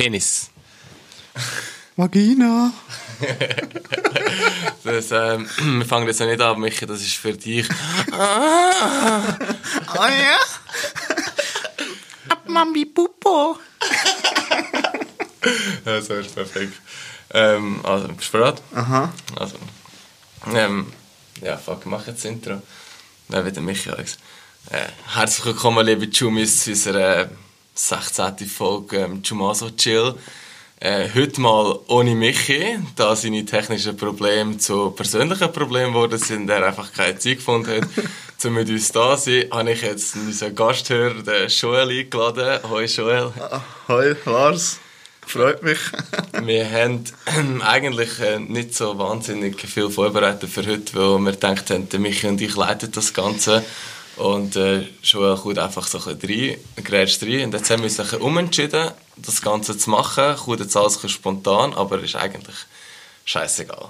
Penis. Vagina. Das, ähm, wir fangen jetzt noch nicht an, Michi, das ist für dich. Ah ja? Ab Mami Pupo. Ja, so ist perfekt. Ähm, also, bist du bereit? Aha. Also, ähm, ja, fuck, mach jetzt das Intro. Ja, wieder Michi, Alex. Äh, herzlich willkommen, liebe Jumis, zu unserer äh, 16. Folge ähm, Jumaso Chill. Äh, heute mal ohne Michi, da seine technischen Probleme zu persönlichen Problemen geworden sind, er einfach keine Zeit gefunden hat, um mit uns da zu sein, habe ich jetzt unseren Gasthörer, den Joel, eingeladen. Hoi Joel. Hoi, Lars. Freut mich. Wir haben eigentlich äh, nicht so wahnsinnig viel vorbereitet für heute, weil wir gedacht haben, Michi und ich leiten das Ganze. Und äh, Joel kommt einfach so ein bisschen rein, grätscht rein. Und jetzt haben wir uns ein umentschieden, das Ganze zu machen. Kommt jetzt alles ein spontan, aber ist eigentlich scheißegal.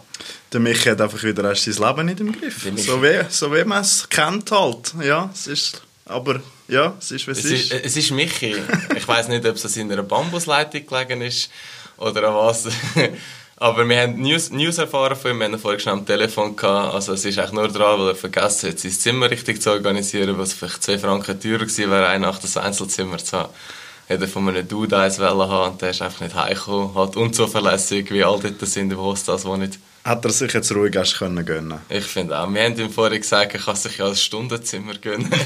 Der Michi hat einfach wieder erst sein Leben nicht im Griff. So wie, so wie man es kennt halt. Ja, es ist... Aber ja, es ist, wie es, Es ist. ist, es ist Michi. Ich weiß nicht, ob es in einer Bambusleitung gelegen ist oder an was. Aber wir haben News, News erfahren von ihm, wir haben ihn vorher schnell am Telefon gehabt. Also es ist eigentlich nur dran, weil er vergessen hat, sein Zimmer richtig zu organisieren, was vielleicht 2 Franken teurer gewesen wäre, eine Nacht das Einzelzimmer zu haben. Er von einem Dude eins haben und der ist einfach nicht heimgekommen. Halt unzuverlässig, wie all dort sind im Hostels, wo nicht... Hat er sich jetzt ruhig erst können gönnen Ich finde auch. Wir haben ihm vorher gesagt, er kann sich ja ein Stundenzimmer gönnen.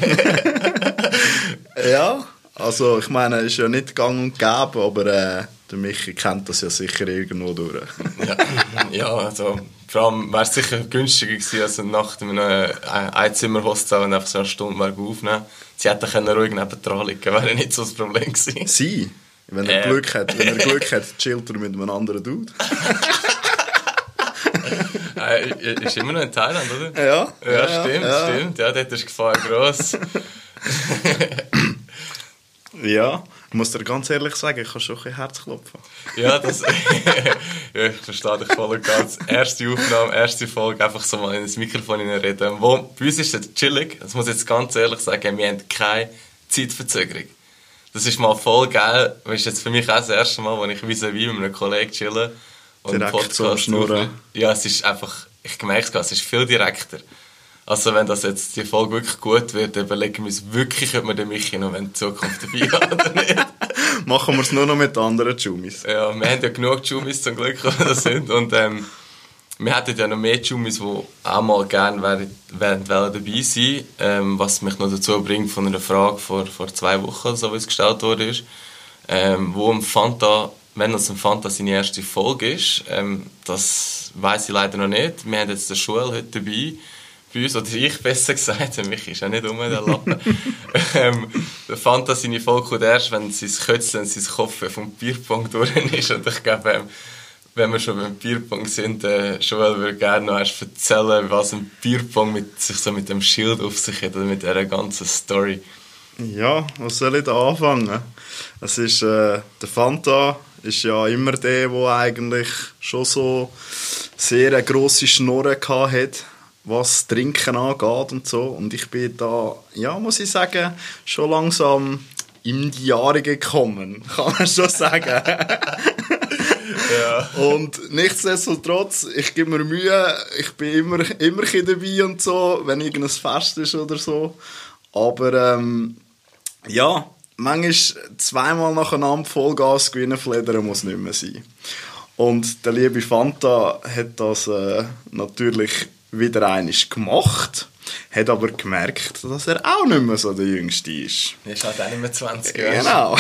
Ja, also ich meine, es ist ja nicht gang und gäbe, aber äh, der Michi kennt das ja sicher irgendwo durch. ja, ja, also vor allem wäre es sicher günstiger gewesen, als eine Nacht in einem Einzimmer-Hostel und einfach so eine Stunde mal aufnehmen. Sie hätten können ruhig neben dran liegen, wäre nicht so das Problem gewesen. Sie, wenn er Äh. Glück hat, wenn er Glück hat, chillt er mit einem anderen Dude. Äh, ist immer noch in Thailand, oder? Ja, Ja, ja, stimmt, ja. stimmt. Ja, dort ist die Gefahr gross. Ja, ich muss dir ganz ehrlich sagen, ich kann schon ein bisschen Herzklopfen. Ja, das. ja, ich verstehe dich voll und ganz. Erste Aufnahme, erste Folge, einfach so mal in das Mikrofon reden. Wo, bei uns ist es chillig, das muss ich jetzt ganz ehrlich sagen, wir haben keine Zeitverzögerung. Das ist mal voll geil. Das ist jetzt für mich auch das erste Mal, wo ich vis-à-vis mit einem Kollegen chille. Und Direkt so Schnurren. aufnehme. Ja, es ist einfach, ich merke es gerade, es ist viel direkter. Also wenn das jetzt die Folge wirklich gut wird, überlegen wir uns wirklich, ob wir den Michi noch in Zukunft dabei haben oder nicht. Machen wir es nur noch mit anderen Jumis. Ja, wir haben ja genug Jumis zum Glück, die das sind. Und ähm, wir hätten ja noch mehr Jumis, die auch mal gerne wären, wären, dabei sein ähm, Was mich noch dazu bringt von einer Frage vor, vor zwei Wochen, so wie es gestellt wurde, ist, ähm, wo im Fanta, wenn das im Fanta seine erste Folge ist, ähm, das weiß ich leider noch nicht. Wir haben jetzt den Schul heute dabei bei uns, oder ich besser gesagt, mich ist ja nicht um, der Lappen. ähm, der Fanta seine Folge kommt erst, wenn sein Kötzeln, sein Kopf vom Bierpong durch ist. Und ich glaube, ähm, wenn wir schon beim Bierpong sind, äh, Joel würde gerne noch erst erzählen, was ein Bierpong mit sich so mit dem Schild auf sich hat, oder mit dieser ganzen Story. Ja, was soll ich da anfangen? Es ist, äh, der Fanta ist ja immer der, der eigentlich schon so sehr eine grosse Schnurre gehabt hat, was Trinken angeht und so. Und ich bin da, ja, muss ich sagen, schon langsam in die Jahre gekommen, kann man schon sagen. Ja. Und nichtsdestotrotz, ich gebe mir Mühe, ich bin immer, immer dabei und so, wenn irgendein Fest ist oder so. Aber ähm, ja, manchmal zweimal nacheinander Vollgas gewinnen, fledern muss nicht mehr sein. Und der liebe Fanta hat das äh, natürlich wieder einiges gemacht, hat aber gemerkt, dass er auch nicht mehr so der Jüngste ist. Er ist halt auch nicht mehr 20 Jahre. Genau.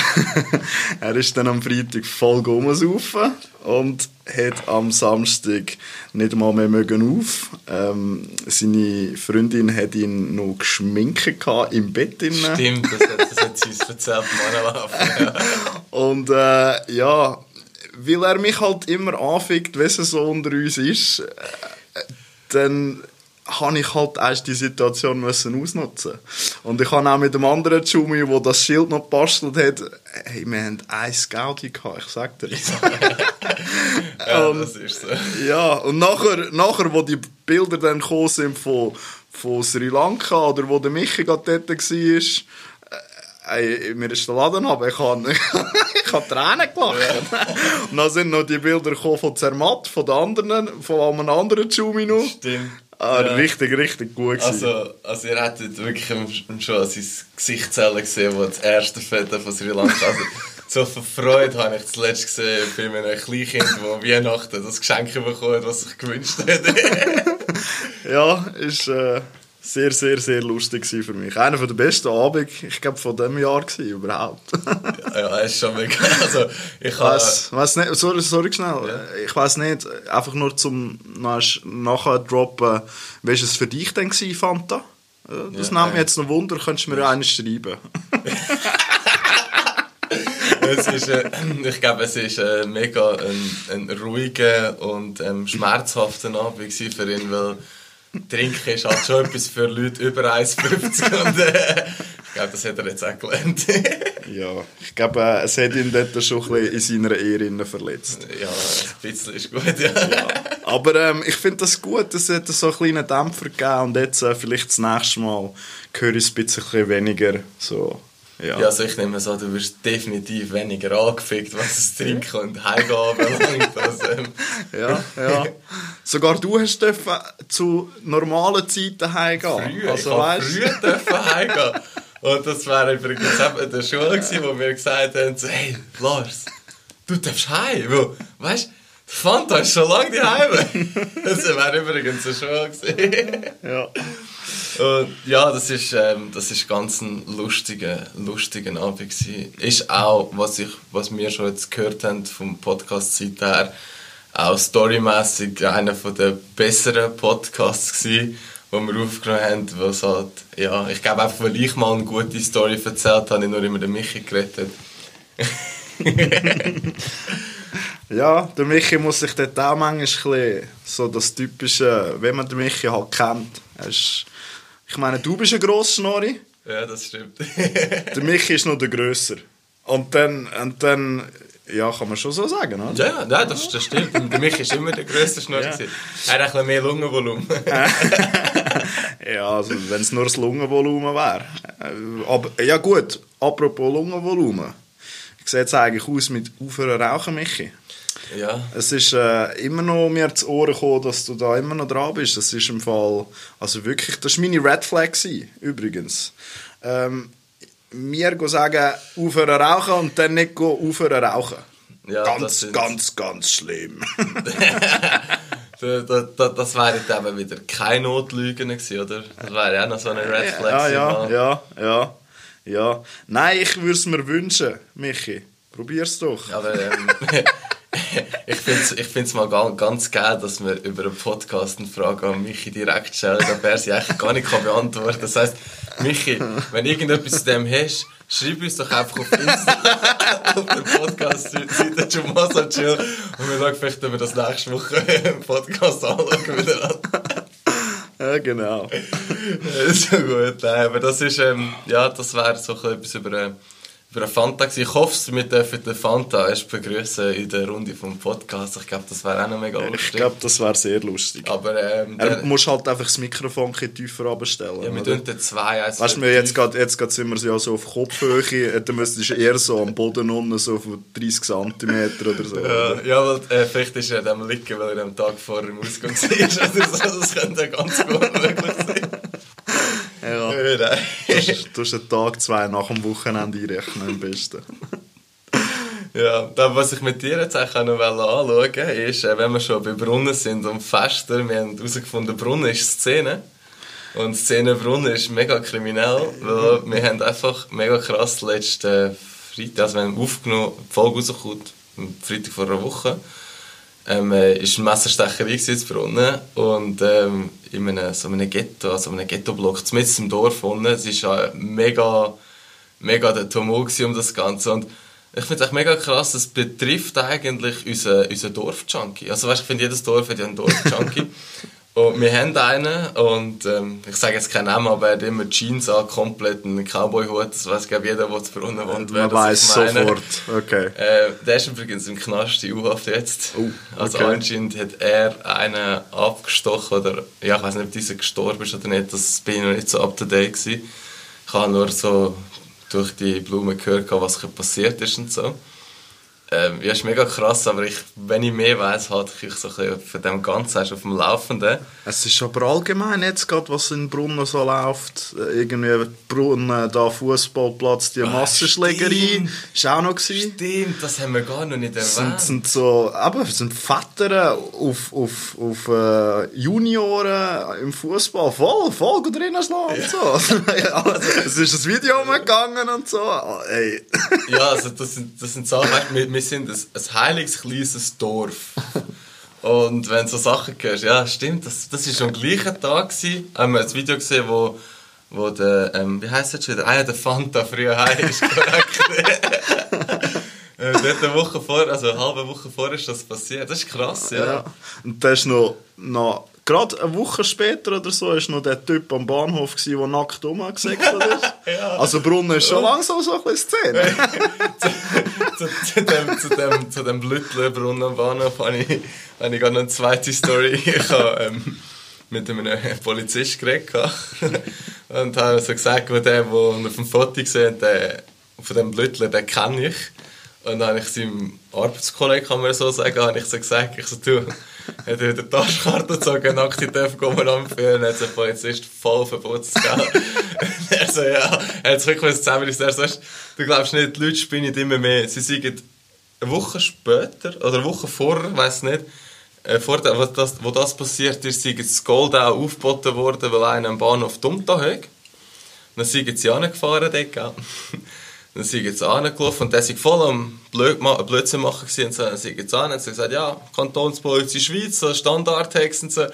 er ist dann am Freitag voll rumsaufen und hat am Samstag nicht mal mehr mögen auf. Ähm, seine Freundin hat ihn noch geschminkt im Bett. Innen. Stimmt, das hat, das hat sie uns erzählt. Ja. Und äh, ja, weil er mich halt immer anfickt, wenn es so unter uns ist, äh, dann habe ich halt erst die Situation müssen ausnutzen Und ich habe auch mit dem anderen Jumi, der das Schild noch gebastelt hat, hey, wir haben ein Gaudi gehabt, ich sag dir. ja, Ähm, das ist so. Ja, und nachher, nachher wo die Bilder dann gekommen sind von, von Sri Lanka oder wo der Michi gerade dort war, ey, mir ist der Laden ab, ich habe ich hab Tränen gelacht. Und dann sind noch die Bilder von Zermatt, von den anderen, von einem anderen Jumino. Stimmt. Ah, Ja. Richtig, richtig gut gewesen. Also, also ihr hättet wirklich schon sein Gesichtszellen gesehen, wo das erste Foto von Sri Lanka... Also, so viel Freude habe ich zuletzt gesehen bei einem Kleinkind, das Weihnachten das Geschenk bekommen hat, was sich gewünscht hat. Ja, ist äh, sehr, sehr, sehr lustig für mich. Einer der besten Abende, ich glaube, von diesem Jahr gewesen, überhaupt. ja, ist schon mega... Also, ich weiss, weiss nicht, sorry, sorry schnell. Ich weiß nicht, einfach nur zum nach- nachher droppen, wie war es für dich denn gewesen, Fanta? Äh, Das Ja, nimmt mich jetzt noch Wunder, könntest du mir ja einen schreiben. es ist, äh, ich glaube, es ist äh, mega ein, ein ruhiger und ähm, schmerzhafter Abend für ihn, weil Trinken ist halt schon etwas für Leute über 1,50 und äh, ich glaube, das hat er jetzt auch gelernt. ja, ich glaube, äh, es hat ihn dort schon ein bisschen in seiner Ehre verletzt. ja, ein bisschen ist gut, ja. Aber ähm, ich finde das gut, es hat so einen kleinen Dämpfer gegeben und jetzt äh, vielleicht das nächste Mal höre ich es ein bisschen weniger so, ja. Ja, also ich nehme es an, du wirst definitiv weniger angefickt, was das Trinken und Heimgehen anbelangt. Also, ähm, Ja, ja. Sogar du hast dürfen zu normalen Zeiten heimgehen. früher, Also, ich weißt, früher dürfen heimgehen. Und das wäre übrigens eben in der Schule gewesen, wo wir gesagt haben, so, hey, Lars, du darfst heim. Weil, weißt du, Fanta ist schon lange daheim. Das wäre übrigens eine Schule gewesen. ja. Und ja, das ist, ähm, das ist ganz ein lustiger, lustiger Abend gewesen. Ist auch, was, ich, was wir schon jetzt gehört haben vom Podcast-Zeit her, auch storymäßig einer der besseren Podcasts gewesen, die wir aufgenommen haben, halt, ja, ich glaube einfach, weil ich mal eine gute Story erzählt habe, ich nur immer den Michi geredet. ja, der Michi muss sich dort auch manchmal so das typische, wenn man den Michi halt kennt. Er ist, ich meine, du bist ein Grossschnorri, Ja, das stimmt. der Michi ist noch der Grösser. Und dann, und dann, ja, kann man schon so sagen, oder? ja, ja, das, das stimmt. Der Michi war immer der grösste Schnurr. Ja. Er hat ein bisschen mehr Lungenvolumen. Ja, also wenn es nur das Lungenvolumen wäre. Äh, Aber ja gut, apropos Lungenvolumen. Ich sehe jetzt eigentlich aus mit aufhören rauchen, Michi. Ja. Es ist äh, immer noch mir zu Ohren gekommen, dass du da immer noch dran bist. Das ist im Fall, also wirklich, das war meine Red Flag, gewesen, übrigens. Ähm, mir sagen, aufhören rauchen und dann nicht aufhören rauchen. Ja, das ganz, ganz, ganz schlimm. Da, da, da, das wäre jetzt eben wieder keine Notlügen gewesen, oder? Das wäre ja auch noch so eine Red Flag ja, ja, ja, ja, ja. Nein, ich würde es mir wünschen, Michi. Probier's doch. Aber ähm, ich finde es ich find's mal ganz, ganz geil, dass wir über einen Podcast eine Frage an Michi direkt stellen, da er sie eigentlich gar nicht kann beantworten kann. Das heisst, Michi, wenn du irgendetwas zu dem hast, schreib uns doch einfach auf Insta, auf der Podcast-Seite Jumasa Chill und wir schauen vielleicht, ob wir das nächste Woche im Podcast anschauen wieder an. Ja, genau. Ist ja gut, nein, aber das ist, ähm, ja, das wäre so etwas über, äh, über eine Fanta. Ich hoffe, wir dürfen den Fanta erst begrüßen in der Runde vom Podcast. Ich glaube, das wäre auch noch mega Ich lustig. glaube, das wäre sehr lustig. aber, ähm, Er der, muss halt einfach das Mikrofon ein tiefer abstellen. ja, wir oder? tun den zwei eins Weißt du, jetzt gerade jetzt grad sind wir so ja so auf Kopfhöhe, dann müsstest du eher so am Boden unten, so von 30 cm oder so. Ja, ja weil, äh, vielleicht ist er dem liegen, weil er am Tag vorher im Ausgang war oder so. Das könnte ganz gut möglich sein. Nein. Du hast- einen Tag, zwei nach dem Wochenende einrechnen am besten. Ja, da, was ich mit dir jetzt auch noch anschauen ist, äh, wenn wir schon bei Brunnen sind und Fester, wir haben herausgefunden, Brunnen ist Szene. Und Szene Brunnen ist mega kriminell, weil wir haben einfach mega krass letzten Freitag, also wir haben aufgenommen, die Folge rauskommt, am Freitag vor einer Woche, ähm, äh, ist eine Messerstecherei in Brunnen und ähm, in einem, so einem Ghetto, also einem Ghettoblock, mitten im Dorf unten, es ja mega, mega der Tumult um das Ganze und ich finde es mega krass, das betrifft eigentlich unseren, unseren Dorf-Junkie. Also weißt, ich finde, jedes Dorf hat ja einen Dorf-Junkie. und wir haben einen und ähm, ich sage jetzt keinen Namen, aber er hat immer Jeans an, komplett einen Cowboy-Hut, das weiß glaube jeder, der zu Brunnen wohnt. Man weiß sofort. Okay. Äh, der ist übrigens im Knast in U-Haft jetzt. Oh, Also okay. anscheinend hat er einen abgestochen oder ja, ich weiß nicht, ob dieser gestorben ist oder nicht. Das bin ich noch nicht so up to date gewesen. Ich habe nur so durch die Blumen gehört, was passiert ist und so. Ähm, ja, ist mega krass, aber ich, wenn ich mehr weiß, halt ich so ein von dem Ganzen auf dem Laufenden. Es ist aber allgemein jetzt gerade, was in Brunnen so läuft, äh, irgendwie Brunnen, da Fußballplatz, die ah, Massenschlägerei, ist auch noch gewesen. Stimmt, das haben wir gar noch nicht erwähnt. Sind, sind so, aber sind Väter auf, auf, auf äh, Junioren im Fußball voll, voll gut drinnen schlagen ja. so. es ist ein Video umgegangen und so. Ey. ja, also das sind, das sind Sachen, wir sind ein, ein heiliges kleines Dorf. Und wenn du so Sachen hörst, ja, stimmt, das, das schon am gleichen Tag. Gewesen. Haben wir ein Video gesehen, wo, wo der, ähm, wie heisst das schon wieder? Ah ja, der Fanta früher heim ist, korrekt. äh, eine Woche vor, also eine halbe Woche vor ist das passiert. Das ist krass, ja. ja. Und das ist noch, noch gerade eine Woche später oder so, war noch der Typ am Bahnhof, gewesen, der nackt rumgesegelt ist. ja. Also Brunnen ist schon langsam so eine Szene. zu, zu, dem, zu, dem, zu dem Blütler Brunnen am Bahnhof habe ich, habe ich gerade eine zweite Story. Ich habe ähm, mit einem Polizist geredet und habe so gesagt, wo der, der auf dem Foto gesehen der von dem Blütler, den kenne ich. Und dann habe ich seinem Arbeitskollegen, kann man so sagen, habe ich so gesagt, ich so, du, hat er die Taschkarte gezogen, nackt dürfen gehen anführen, hat der Polizist voll verboten, gell? er so, ja, er hat es wirklich zusammen, er so, du glaubst nicht, die Leute spinnen immer mehr, sie sagen, eine Woche später, oder eine Woche vorher, ich weiß nicht, äh, vor der, wo, das, wo das passiert ist, sind das Gold auch aufgeboten worden, weil einer am Bahnhof dumm da hat. Dann sind sie angefahren dort? Dann sind jetzt angelaufen und der war voll am Blöd Blödsinn machen und dann sind jetzt an und sie gesagt, ja, Kantonspolizei Schweiz, so Standardtext und so.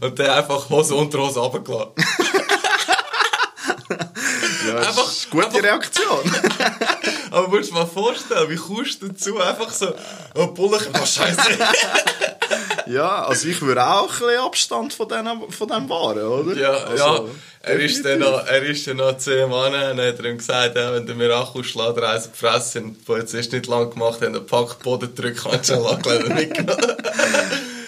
Und der einfach Hose unter Hose runtergelassen. ja, einfach, gute einfach, Reaktion. aber musst du dir mal vorstellen, wie kommst du dazu? Einfach so, oh, Bulle, oh, Scheiße. ja, also ich würde auch ein bisschen Abstand von, denen, von dem wahren, oder? Ja, also, ja. Er ist, dann noch, er ist dann noch ihm an und hat ihm gesagt, ja, wenn du mir Akkuschlader eins gefressen die Polizist nicht lang gemacht hat, dann packt Boden drücken, kannst du schon lange mitgenommen.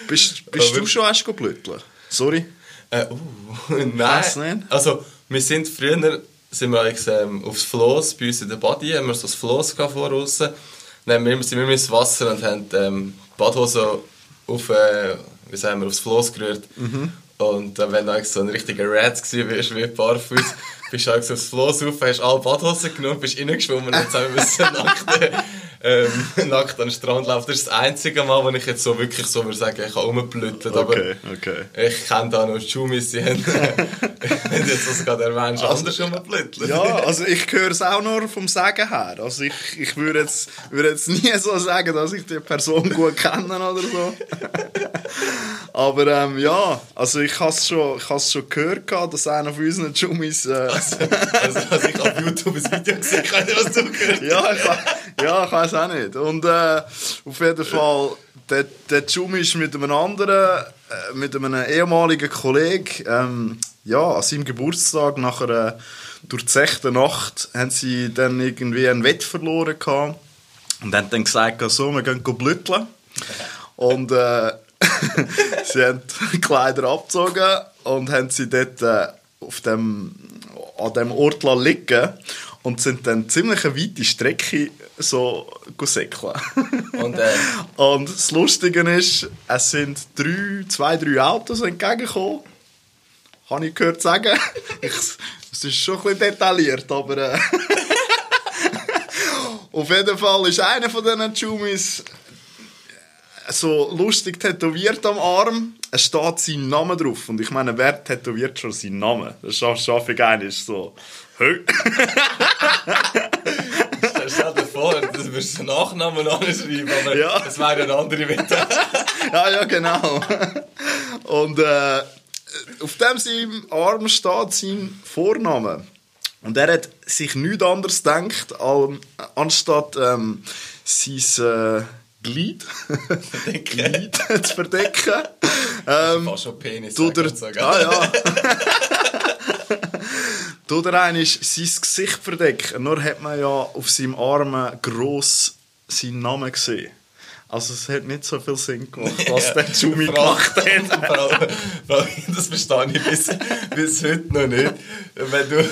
bist bist du schon erst geblüttelt? Sorry? Äh, uh, nein. Also, wir sind früher sind wir ähm, aufs Floss, bei uns in der Body, haben wir so das Floss voraus. Dann sind wir ins Wasser und haben ähm, die Badhose auf, äh, wie sagen wir, aufs Floss gerührt. Mhm. Und äh, wenn du so ein richtiger Rat warst, wie barfuß, bist du aufs Floss rauf, hast alle Badhosen genommen, bist reingeschwommen und jetzt haben wir nackt, ähm, nackt an den Strand laufen. Das ist das einzige Mal, wo ich jetzt so wirklich so würde sagen, ich habe rumgeblüttet. Okay, okay. Ich kenne da noch Schumis, die haben, wenn jetzt das gerade erwähnst, also, anders rumgeblüttet. Ja, also ich höre es auch nur vom Sagen her. Also ich, ich würde jetzt, würde jetzt nie so sagen, dass ich die Person gut kenne oder so. Aber ähm, ja, also ich habe es schon, schon gehört, dass einer von unseren Schumis... Äh, also, also, also ich habe auf YouTube ein Video gesehen, ich weiß nicht, was du gehört Ja, ich, ja, ich weiß auch nicht. Und äh, auf jeden Fall, der, der Jumi ist mit einem anderen, äh, mit einem ehemaligen Kollegen, ähm, ja, an seinem Geburtstag nach einer durchzechten Nacht haben sie dann irgendwie ein Wett verloren gehabt und haben dann gesagt, so, wir gehen blütteln. Und äh, sie haben die Kleider abgezogen und haben sie dort äh, auf dem, an dem Ort liegen und sind dann ziemlich eine weite Strecke so säckeln. Und, äh. und das Lustige ist, es sind drei, zwei, drei Autos entgegengekommen. Habe ich gehört sagen. es ist schon ein bisschen detailliert, aber... Äh, auf jeden Fall ist einer von diesen Jumis so lustig tätowiert am Arm. Es steht sein Name drauf. Und ich meine, wer tätowiert schon seinen Namen? Das schaffe ich eigentlich so. Stell dir vor, das würdest du Nachnamen anschreiben, aber ja. das wäre eine andere Methode. ja, ja, genau. Und äh, auf dem seinem Arm steht sein Vorname. Und er hat sich nichts anderes gedacht, anstatt ähm, sein... Äh, Glied, Glied zu verdecken. Ähm, fast schon Penis. Du der, ah, ja. du der eine ist sein Gesicht verdecken. Nur hat man ja auf seinem Arm gross seinen Namen gesehen. Also es hat nicht so viel Sinn gemacht, was ja, der Jumi gemacht hat. Frau, Frau, das verstehe ich bis, bis heute noch nicht. Wenn du,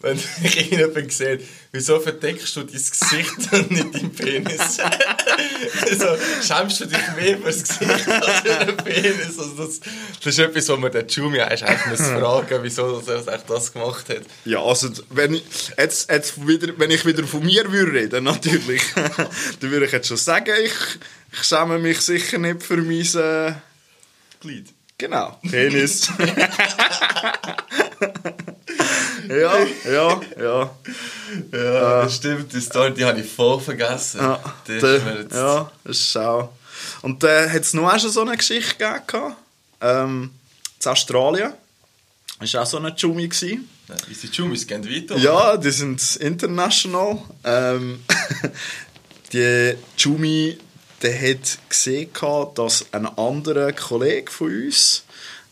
wenn ich irgendjemanden sehe, wieso verdeckst du dein Gesicht und nicht deinen Penis? also, schämst du dich mehr für das Gesicht als für den Penis? Also das, das ist etwas, was man den Jumi eigentlich muss fragen wieso er das gemacht hat. Ja, also, wenn ich, jetzt, jetzt wieder, wenn ich wieder von mir würde reden, natürlich, dann würde ich jetzt schon sagen, ich, ich schäme mich sicher nicht für mein... Äh, Glied. Genau, Penis. ja, ja, ja. Ja, das stimmt, die Story, die habe ich voll vergessen. Ja, Die mir jetzt- ja das ist auch. Und dann hat es noch auch schon so eine Geschichte gegeben. Ähm, in Australien. Das war auch so eine Jumi. gewesen. Ja, Unsere Jumis gehen weiter. Ja, die sind international. Ähm, die Jumi, der hat gesehen, dass ein anderer Kollege von uns,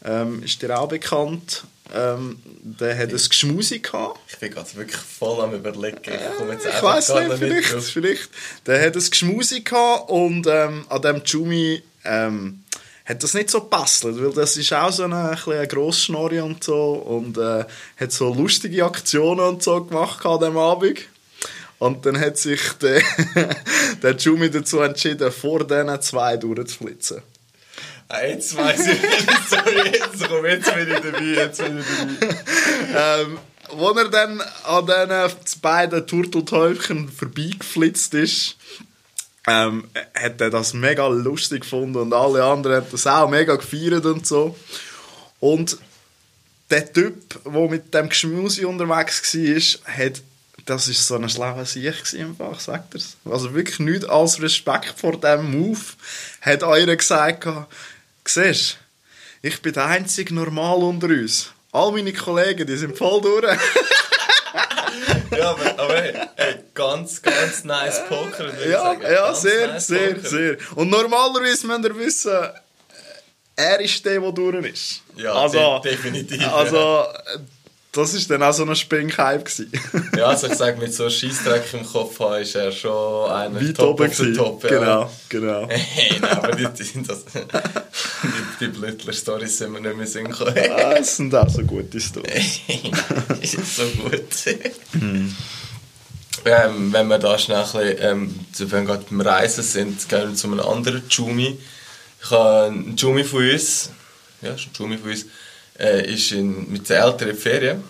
ähm, ist dir auch bekannt, ähm, der hat ein Geschmusi gehabt. Ich bin gerade wirklich voll am überlegen. Ich komme jetzt Ich einfach weiß nicht, vielleicht, drauf. vielleicht. Der hat ein Geschmusi gehabt und ähm, an dem Jumi ähm, hat das nicht so gepasst, weil das ist auch so eine, eine Grossschnorri und so und äh, hat so lustige Aktionen und so gemacht an dem Abend. Und dann hat sich der, der Jumi dazu entschieden, vor diesen zwei durchzuflitzen. Jetzt weiss ich, sorry, jetzt komm, jetzt bin ich dabei, jetzt bin ich dabei. ähm, wo er dann an diesen beiden Turteltäubchen vorbeigeflitzt ist, ähm, hat er das mega lustig gefunden und alle anderen haben das auch mega gefeiert und so. Und der Typ, der mit dem Geschmusi unterwegs war, hat, das ist so ein schlauer gewesen, einfach, sagt er's. Also wirklich nicht als Respekt vor diesem Move, hat einer gesagt, siehst ich bin der einzige Normal unter uns. All meine Kollegen, die sind voll durch. Ja, aber, aber hey, hey, ganz, ganz nice Poker. würde ich ja, sagen. ja, Ganz sehr, nice sehr, Poker. sehr. Und normalerweise müsst ihr wissen, er ist der, der durch ist. Ja, also, de definitiv. Also, das war dann auch so ein Spink-Hype. Ja, also ich sage, mit so Scheissdreck im Kopf haben, ist er schon einer Weit top oben gewesen. top. Ja. Genau, genau. Hey, nein, aber die, die, das, die, die Blüttler-Storys sind mir nicht mehr singen können. Ah, Das sind auch so gute Storys. ist so gut. ähm, wenn wir da schnell ein bisschen, ähm, wenn wir gerade beim Reisen sind, gehen wir zu einem anderen Jumi. Ich habe einen Jumi von uns, ja, ist ein Jumi von uns, äh, ist in, mit den Eltern in Ferien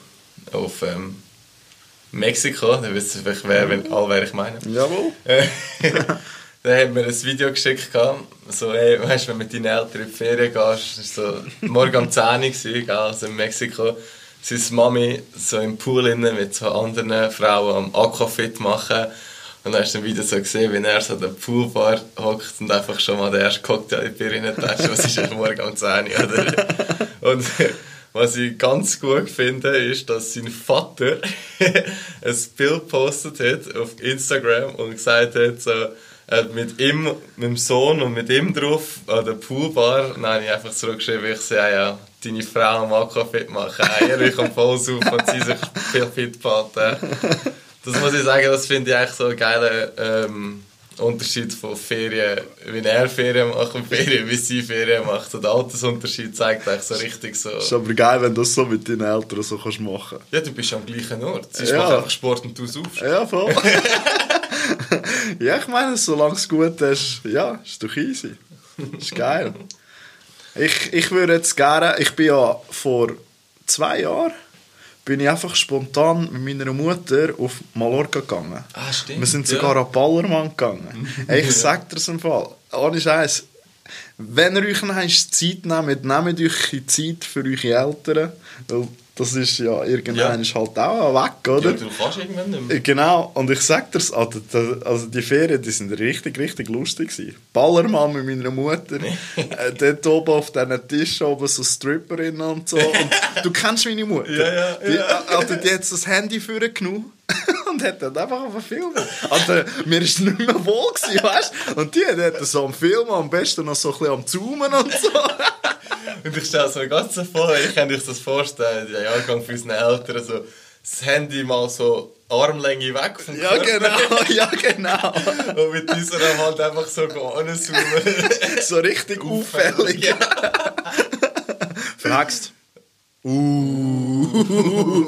auf ähm, Mexiko. Da wisst ihr vielleicht, wer, wenn, all wer ich meine. Jawohl. Dann haben wir ein Video geschickt. So, hey, weißt wenn du mit deinen Eltern in die Ferien gehst, war so morgen um 10 Uhr, gell, also in Mexiko, seine Mami so im Pool innen mit so anderen Frauen am Aquafit machen. Und dann hast du wieder so gesehen, wie er so an der Poolbar hockt und einfach schon mal den ersten Cocktail in die Bier reintascht. Was ist ja morgen um 10 Uhr, oder? Und was ich ganz gut finde, ist, dass sein Vater ein Bild postet hat auf Instagram und gesagt hat, so, er hat mit ihm, mit dem Sohn und mit ihm drauf an der Poolbar, dann habe ich einfach zurückgeschrieben, ich sage, ja, deine Frau am Aquafit machen, ehrlich und voll auf und sie sich viel fit behalten. Das muss ich sagen, das finde ich eigentlich so einen geilen ähm, Unterschied von Ferien, wie er Ferien macht und Ferien, wie sie Ferien macht. So der Altersunterschied zeigt eigentlich so richtig so... Ist aber geil, wenn du das so mit deinen Eltern so kannst machen Ja, du bist am gleichen Ort. Sie Ja. einfach Sport und du saufst. Ja, voll. ja, ich meine, solange es gut ist, ja, ist doch easy. Ist geil. Ich, ich würde jetzt gerne, ich bin ja vor zwei Jahren, bin ich einfach spontan mit meiner Mutter auf Mallorca gegangen. Ah, stimmt. Wir sind sogar an Ballermann gegangen. Ey, ich sag dir im Fall, ohne Scheiß, wenn ihr euch Zeit nehmt, nehmt euch Zeit für eure Eltern, weil das ist ja irgendwann Ja. ist halt auch weg, oder? Ja, du kannst irgendwann nicht mehr. Genau, und ich sag dir's, also, also die Ferien, die sind richtig, richtig lustig gewesen. Ballermann mit meiner Mutter, äh, dort oben auf diesen Tisch oben so Stripperinnen und so. Und du kennst meine Mutter. Ja, ja, Die, ja. Also die hat das Handy vorgenommen und hat dann einfach auf Film. Also mir ist nicht mehr wohl gewesen, weißt du? Und die hat dann so am Filmen, am besten noch so ein bisschen am Zoomen und so. Und ich stelle es mir ganz so vor, ich kann euch das vorstellen, der Jahrgang für unsere Eltern, so das Handy mal so Armlänge weg vom Ja, Körper. genau, ja, genau. Und mit dieser halt einfach so anzoomen. So richtig auffällig. Ja. Verhext. Uh.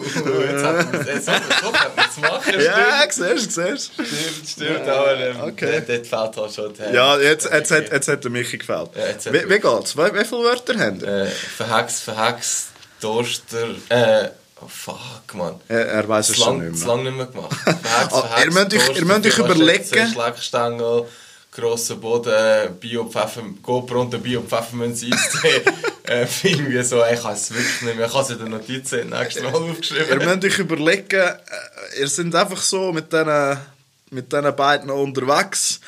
jetzt hat man es machen. Ja, siehst du, siehst. Stimmt, stimmt, aber ähm, Okay. dort fehlt halt schon die Ja, jetzt, jetzt, hat, jetzt hat der Michi gefällt. Ja, jetzt hat wie, wie geht's? Wie, wie viele Wörter haben ihr? Äh, verhext, verhext, Toaster, äh, oh fuck, man. Er, er weiß es schon nicht mehr. lang nicht mehr gemacht. Verhext, Ah, verhext, ihr müsst euch- ihr müsst euch überlegen- Grosser Boden, Bio-Pfeffer, GoPro und der Bio-Pfefferminz-Eistee. äh, irgendwie so, ich kann es wirklich nicht mehr. Ich habe es in den Notizen nächstes Mal Ihr aufgeschrieben. müsst euch überlegen, äh, ihr seid einfach so mit diesen mit diesen beiden unterwegs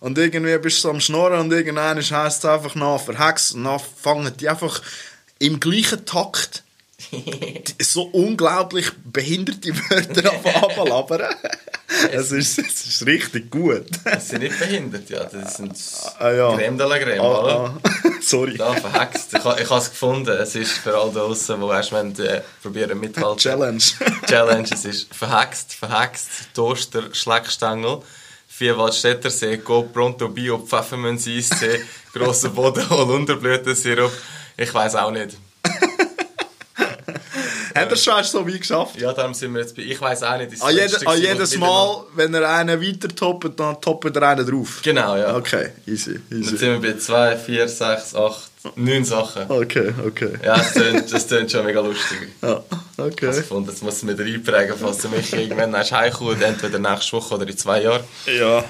und irgendwie bist du so am Schnorren und irgendwann heisst es einfach nach verhext und dann fangen die einfach im gleichen Takt so unglaublich behinderte Wörter abzulabern. Es ist, es ist richtig gut. Das sind nicht behindert, ja. Das sind Ah, ja. Creme de la Creme, Ah, oder? ah. Sorry. Da, verhext. Ich, ich habe es gefunden. Es ist für alle draußen, die erst äh, probieren mithalten. Challenge. Challenge. Es ist verhext, verhext, Toaster, Schleckstängel, Vierwaldstätter See, Go Pronto Bio, Pfefferminz-Eistee, grosser Boden, Holunderblütensirup. Ich weiß auch nicht. Hat er schon erst so weit geschafft? Ja, darum sind wir jetzt bei. Ich weiß auch nicht. An, jede, Letzte an gewesen, jedes Mal, wenn er einen weiter toppt, dann toppt er einen drauf. Genau, ja. Okay, easy, Jetzt easy. sind wir bei 2, 4, 6, 8, 9 Sachen. Okay, okay. Ja, das tönt, das tönt schon mega lustig. Ja, Ich habe okay. gefunden, das muss mir einprägen, falls du mich irgendwann hast heimkommen, entweder nächste Woche oder in zwei Jahren. Ja.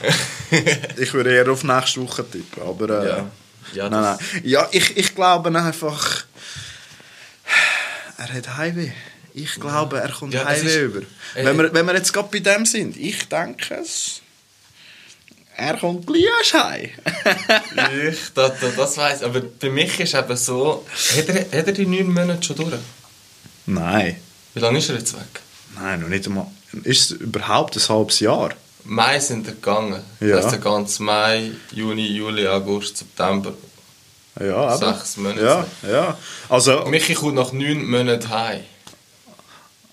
ich würde eher auf nächste Woche tippen, aber... Äh, Ja. Ja, nein, nein. Ja, ich, ich glaube einfach... Er hat Heimweh. Ich glaube, er kommt Ja, Heimweh ist- über. Äh, wenn, wir, wenn wir jetzt gerade bei dem sind, ich denke es... Er kommt gleich heim. Ich, das, das, weiss Aber bei mich ist eben so, hat er, hat er die neun Monate schon durch? Nein. Wie lange ist er jetzt weg? Nein, noch nicht einmal. Ist es überhaupt ein halbes Jahr? Mai sind er gegangen. Ja. Das ist der ganze Mai, Juni, Juli, August, September. Ja, eben. Sechs Monate. Ja, ja. Also, Michi kommt nach neun Monaten heim.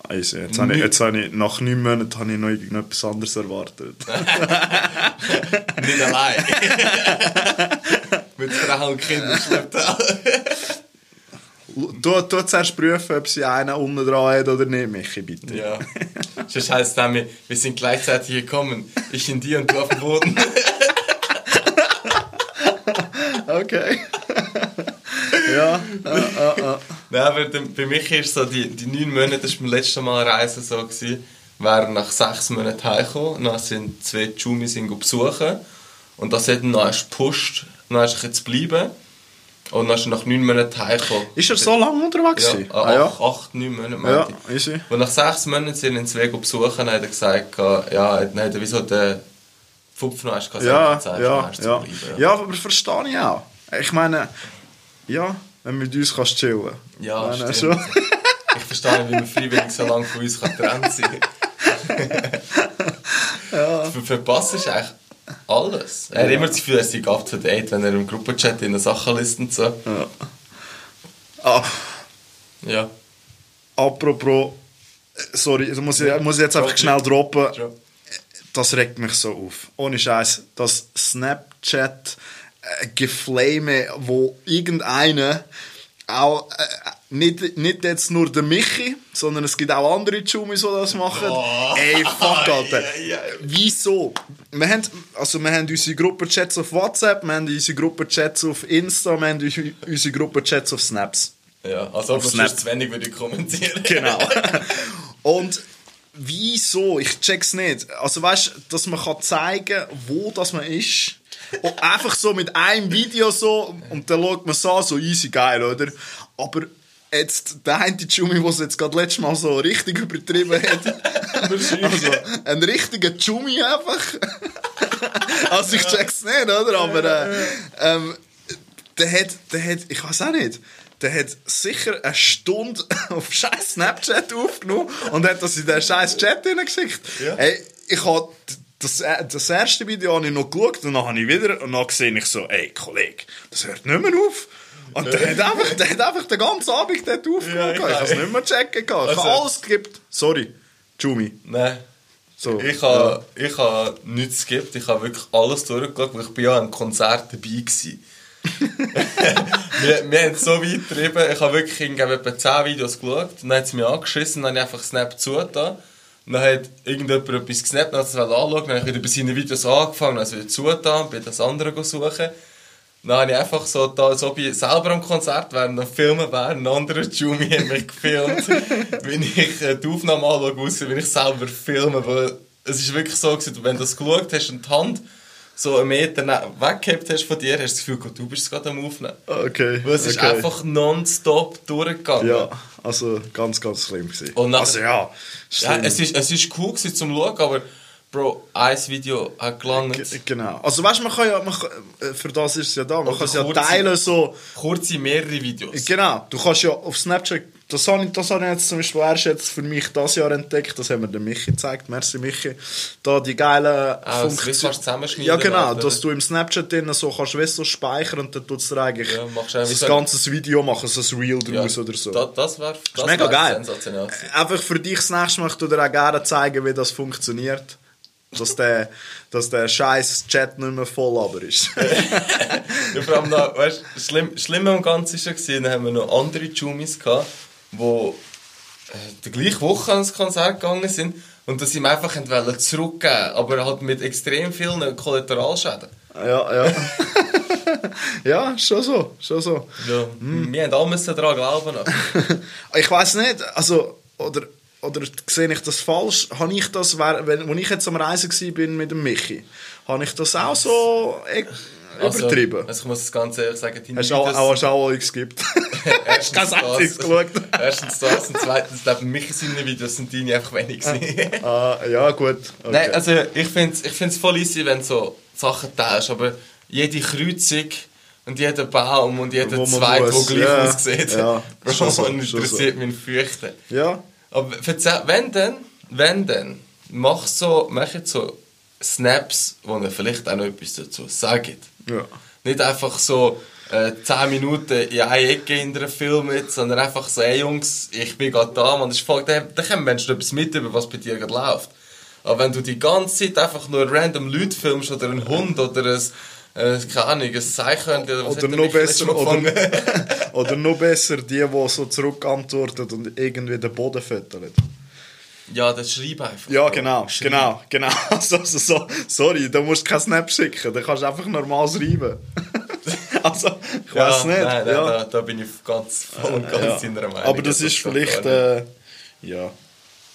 also jetzt, habe ich, jetzt habe ich, nach neun Monaten habe ich noch irgendetwas anderes erwartet. Nicht allein. Mit Frau und Kindern schleppt er. Du, du zuerst prüfen, ob sie einen unten dran hat oder nicht, Michi, bitte. Ja. Sonst heisst es nämlich, wir sind gleichzeitig gekommen. Ich in dir und du auf dem Boden. Okay. ja, Nein, aber bei mich ist so, die, die neun Monate, das war beim letzten Mal Reisen so, gewesen, wären nach sechs Monaten heimgekommen, dann sind zwei Jumis ihn besuchen und das hat ihn noch erst gepusht, dann ist er jetzt bleiben und dann ist er nach neun Monaten heimgekommen. Ist er so lange unterwegs? Ja, gewesen? ah, ah, ja. acht, acht, neun Monate, Ja, ich. easy. Und nach sechs Monaten sind ihn zwei besuchen, hat er gesagt, ja, dann hat er wie so den Pfupf noch erst gesagt, Ja, ja, zu ja. bleiben, Ja, aber verstehe ich auch. Ich meine, ja, wenn mit uns kannst chillen Ja, nein, stimmt. schon. Ich verstehe nicht, wie man freiwillig so lange von uns kann getrennt sein kann. Du verpasst eigentlich alles. Er hat immer das Gefühl, er sei up to date, wenn er im Gruppenchat in Sachen liest und so. Ah, Ja. apropos, sorry, das muss ich, muss ich jetzt einfach schnell droppen. Drop. Das regt mich so auf. Ohne Scheiß, das Snapchat äh, Geflame, wo irgendeiner auch äh, nicht, nicht jetzt nur der Michi, sondern es gibt auch andere Jumis, die das machen. Oh. Ey, fuck, Alter. Ei, ei. Wieso? Wir haben, also wir haben unsere Gruppenchats auf WhatsApp, wir haben unsere Gruppenchats auf Insta, wir haben unsere- unsere Gruppenchats auf Snaps. Ja, also ob Snap. sonst zu wenig würde ich kommentieren. Genau. Und wieso? Ich check's nicht. Also weißt du, dass man kann zeigen wo das man ist. Und einfach so mit einem Video so und dann schaut man es an, so easy geil, oder? Aber jetzt der eine Jumi, der es jetzt gerade letztes Mal so richtig übertrieben hat. also ein richtiger Jumi einfach. also ich check's nicht, oder? Aber äh, ähm, der hat, der hat, ich weiß auch nicht, der hat sicher eine Stunde auf scheiß Snapchat aufgenommen und hat das in den scheiß Chat hineingeschickt. Ja. Hey, ich habe das, das erste Video habe ich noch geschaut und dann habe ich wieder und dann sehe ich so, ey Kollege, das hört nicht mehr auf. Und der hat einfach, der hat einfach den ganzen Abend dort. Ja, ich habe es nicht mehr checken können. Ich Also- habe alles gekippt. Sorry, Jumi. Nein. So. Ich habe ich ha nichts geskippt, ich habe wirklich alles durchgeschaut, weil ich bin ja einem Konzert dabei gewesen. wir, wir haben es so weit getrieben, ich habe wirklich irgendwie etwa 10 Videos geschaut, dann hat es mich angeschissen, dann habe ich einfach Snap zugetan. Dann hat irgendjemand etwas gesnappt, dann hat es anschauen, dann habe ich wieder bei seinen Videos angefangen, dann wieder zugetan, bin das andere suchen. Dann habe ich einfach so, da, so bei selber am Konzert, während am Filmen wäre, ein anderer Jumi hat mich gefilmt, wenn ich äh, die Aufnahme anschaue, aussehe, wenn ich selber filme, weil es ist wirklich so gewesen, wenn du das geschaut hast und die Hand so einen Meter ne- weggehabt hast von dir, hast du das Gefühl, du bist gerade am Aufnehmen. Okay. Weil es ist okay. einfach nonstop durchgegangen. Ja, also ganz, ganz schlimm gewesen. Und nachher- also ja, Ja, schlimm. es ist, es ist cool gewesen zum Schauen, aber Bro, ein Video hat gelangt. Genau. Also weißt du, man kann ja, man kann, äh, für das ist es ja da, man Oder kann es ja kurze- teilen so. Kurze, mehrere Videos. Genau, du kannst ja auf Snapchat, das habe ich, das habe ich jetzt zum Beispiel erst jetzt für mich das Jahr entdeckt, das haben wir dem Michi gezeigt, merci Michi, da die geile Ah, das Funktion- kannst du zusammenschneiden Ja genau, oder? dass du im Snapchat drin so kannst weißt, so speichern und dann tut es dir eigentlich Ja, du das so- ganze Video machen, so ein Reel Ja, draus oder so. Da, das wäre das ist mega wär geil. gewesen. Einfach für dich das nächste Mal, ich dir auch gerne zeigen, wie das funktioniert. Dass der, dass der scheiß Chat nicht mehr voll aber ist. Ja, vor allem noch, weißt, schlimm, schlimm am Ganzen war ja, dann haben wir noch andere Jumis gehabt, die äh, die gleiche Woche ans Konzert gegangen sind und das ihm einfach wollen zurückgeben aber halt mit extrem vielen Kollateralschäden. ja, ja. ja, schon so, schon so. Ja, Wir haben alle daran glauben. Ich weiß nicht, also, oder, oder sehe ich das falsch? Habe ich das, wenn, als ich jetzt am Reisen war bin mit dem Michi, habe ich das auch so e übertrieben? Also, also ich muss das ganz ehrlich sagen, deine Hast du auch, auch, auch alles gibt? Erstens Kein einziges geschaut. Erstens das und zweitens, neben mich seine Videos sind deine einfach wenig gewesen. ah, ja, gut. Okay. Nein, also ich finde es ich find's voll easy, wenn du so Sachen teilst, aber jede Kreuzung und jeder Baum und jeder Wo Zweig, der gleich ja, aussieht, ja, Bro, schon so, interessiert mich fürchten. ja, Aber wenn denn, wenn denn, mach so, mach jetzt so Snaps, wo ihr vielleicht auch noch etwas dazu sagt. ja. Nicht einfach so äh, 10 Minuten in eine Ecke in einem Film, mit, sondern einfach so, hey Jungs, ich bin gerade da, man, das ist voll, dann, dann kommen Menschen etwas mit, über was bei dir gerade läuft. Aber wenn du die ganze Zeit einfach nur random Leute filmst oder einen Hund oder ein, äh, keine Ahnung, ein Zeichhörnchen oder was Oder noch besser, oder, oder noch besser, die, die so zurückantworten und irgendwie den Boden füttern. Ja, das schreib einfach. Ja, genau, Schreib. genau, genau. Also, so, so, sorry, da musst du keinen Snap schicken, da kannst du einfach normal schreiben. Also, ich Ja, weiß nicht. Nein, nein, ja. da, da bin ich ganz voll und ganz ja. in der Meinung. Aber das dass ist vielleicht, äh, ja,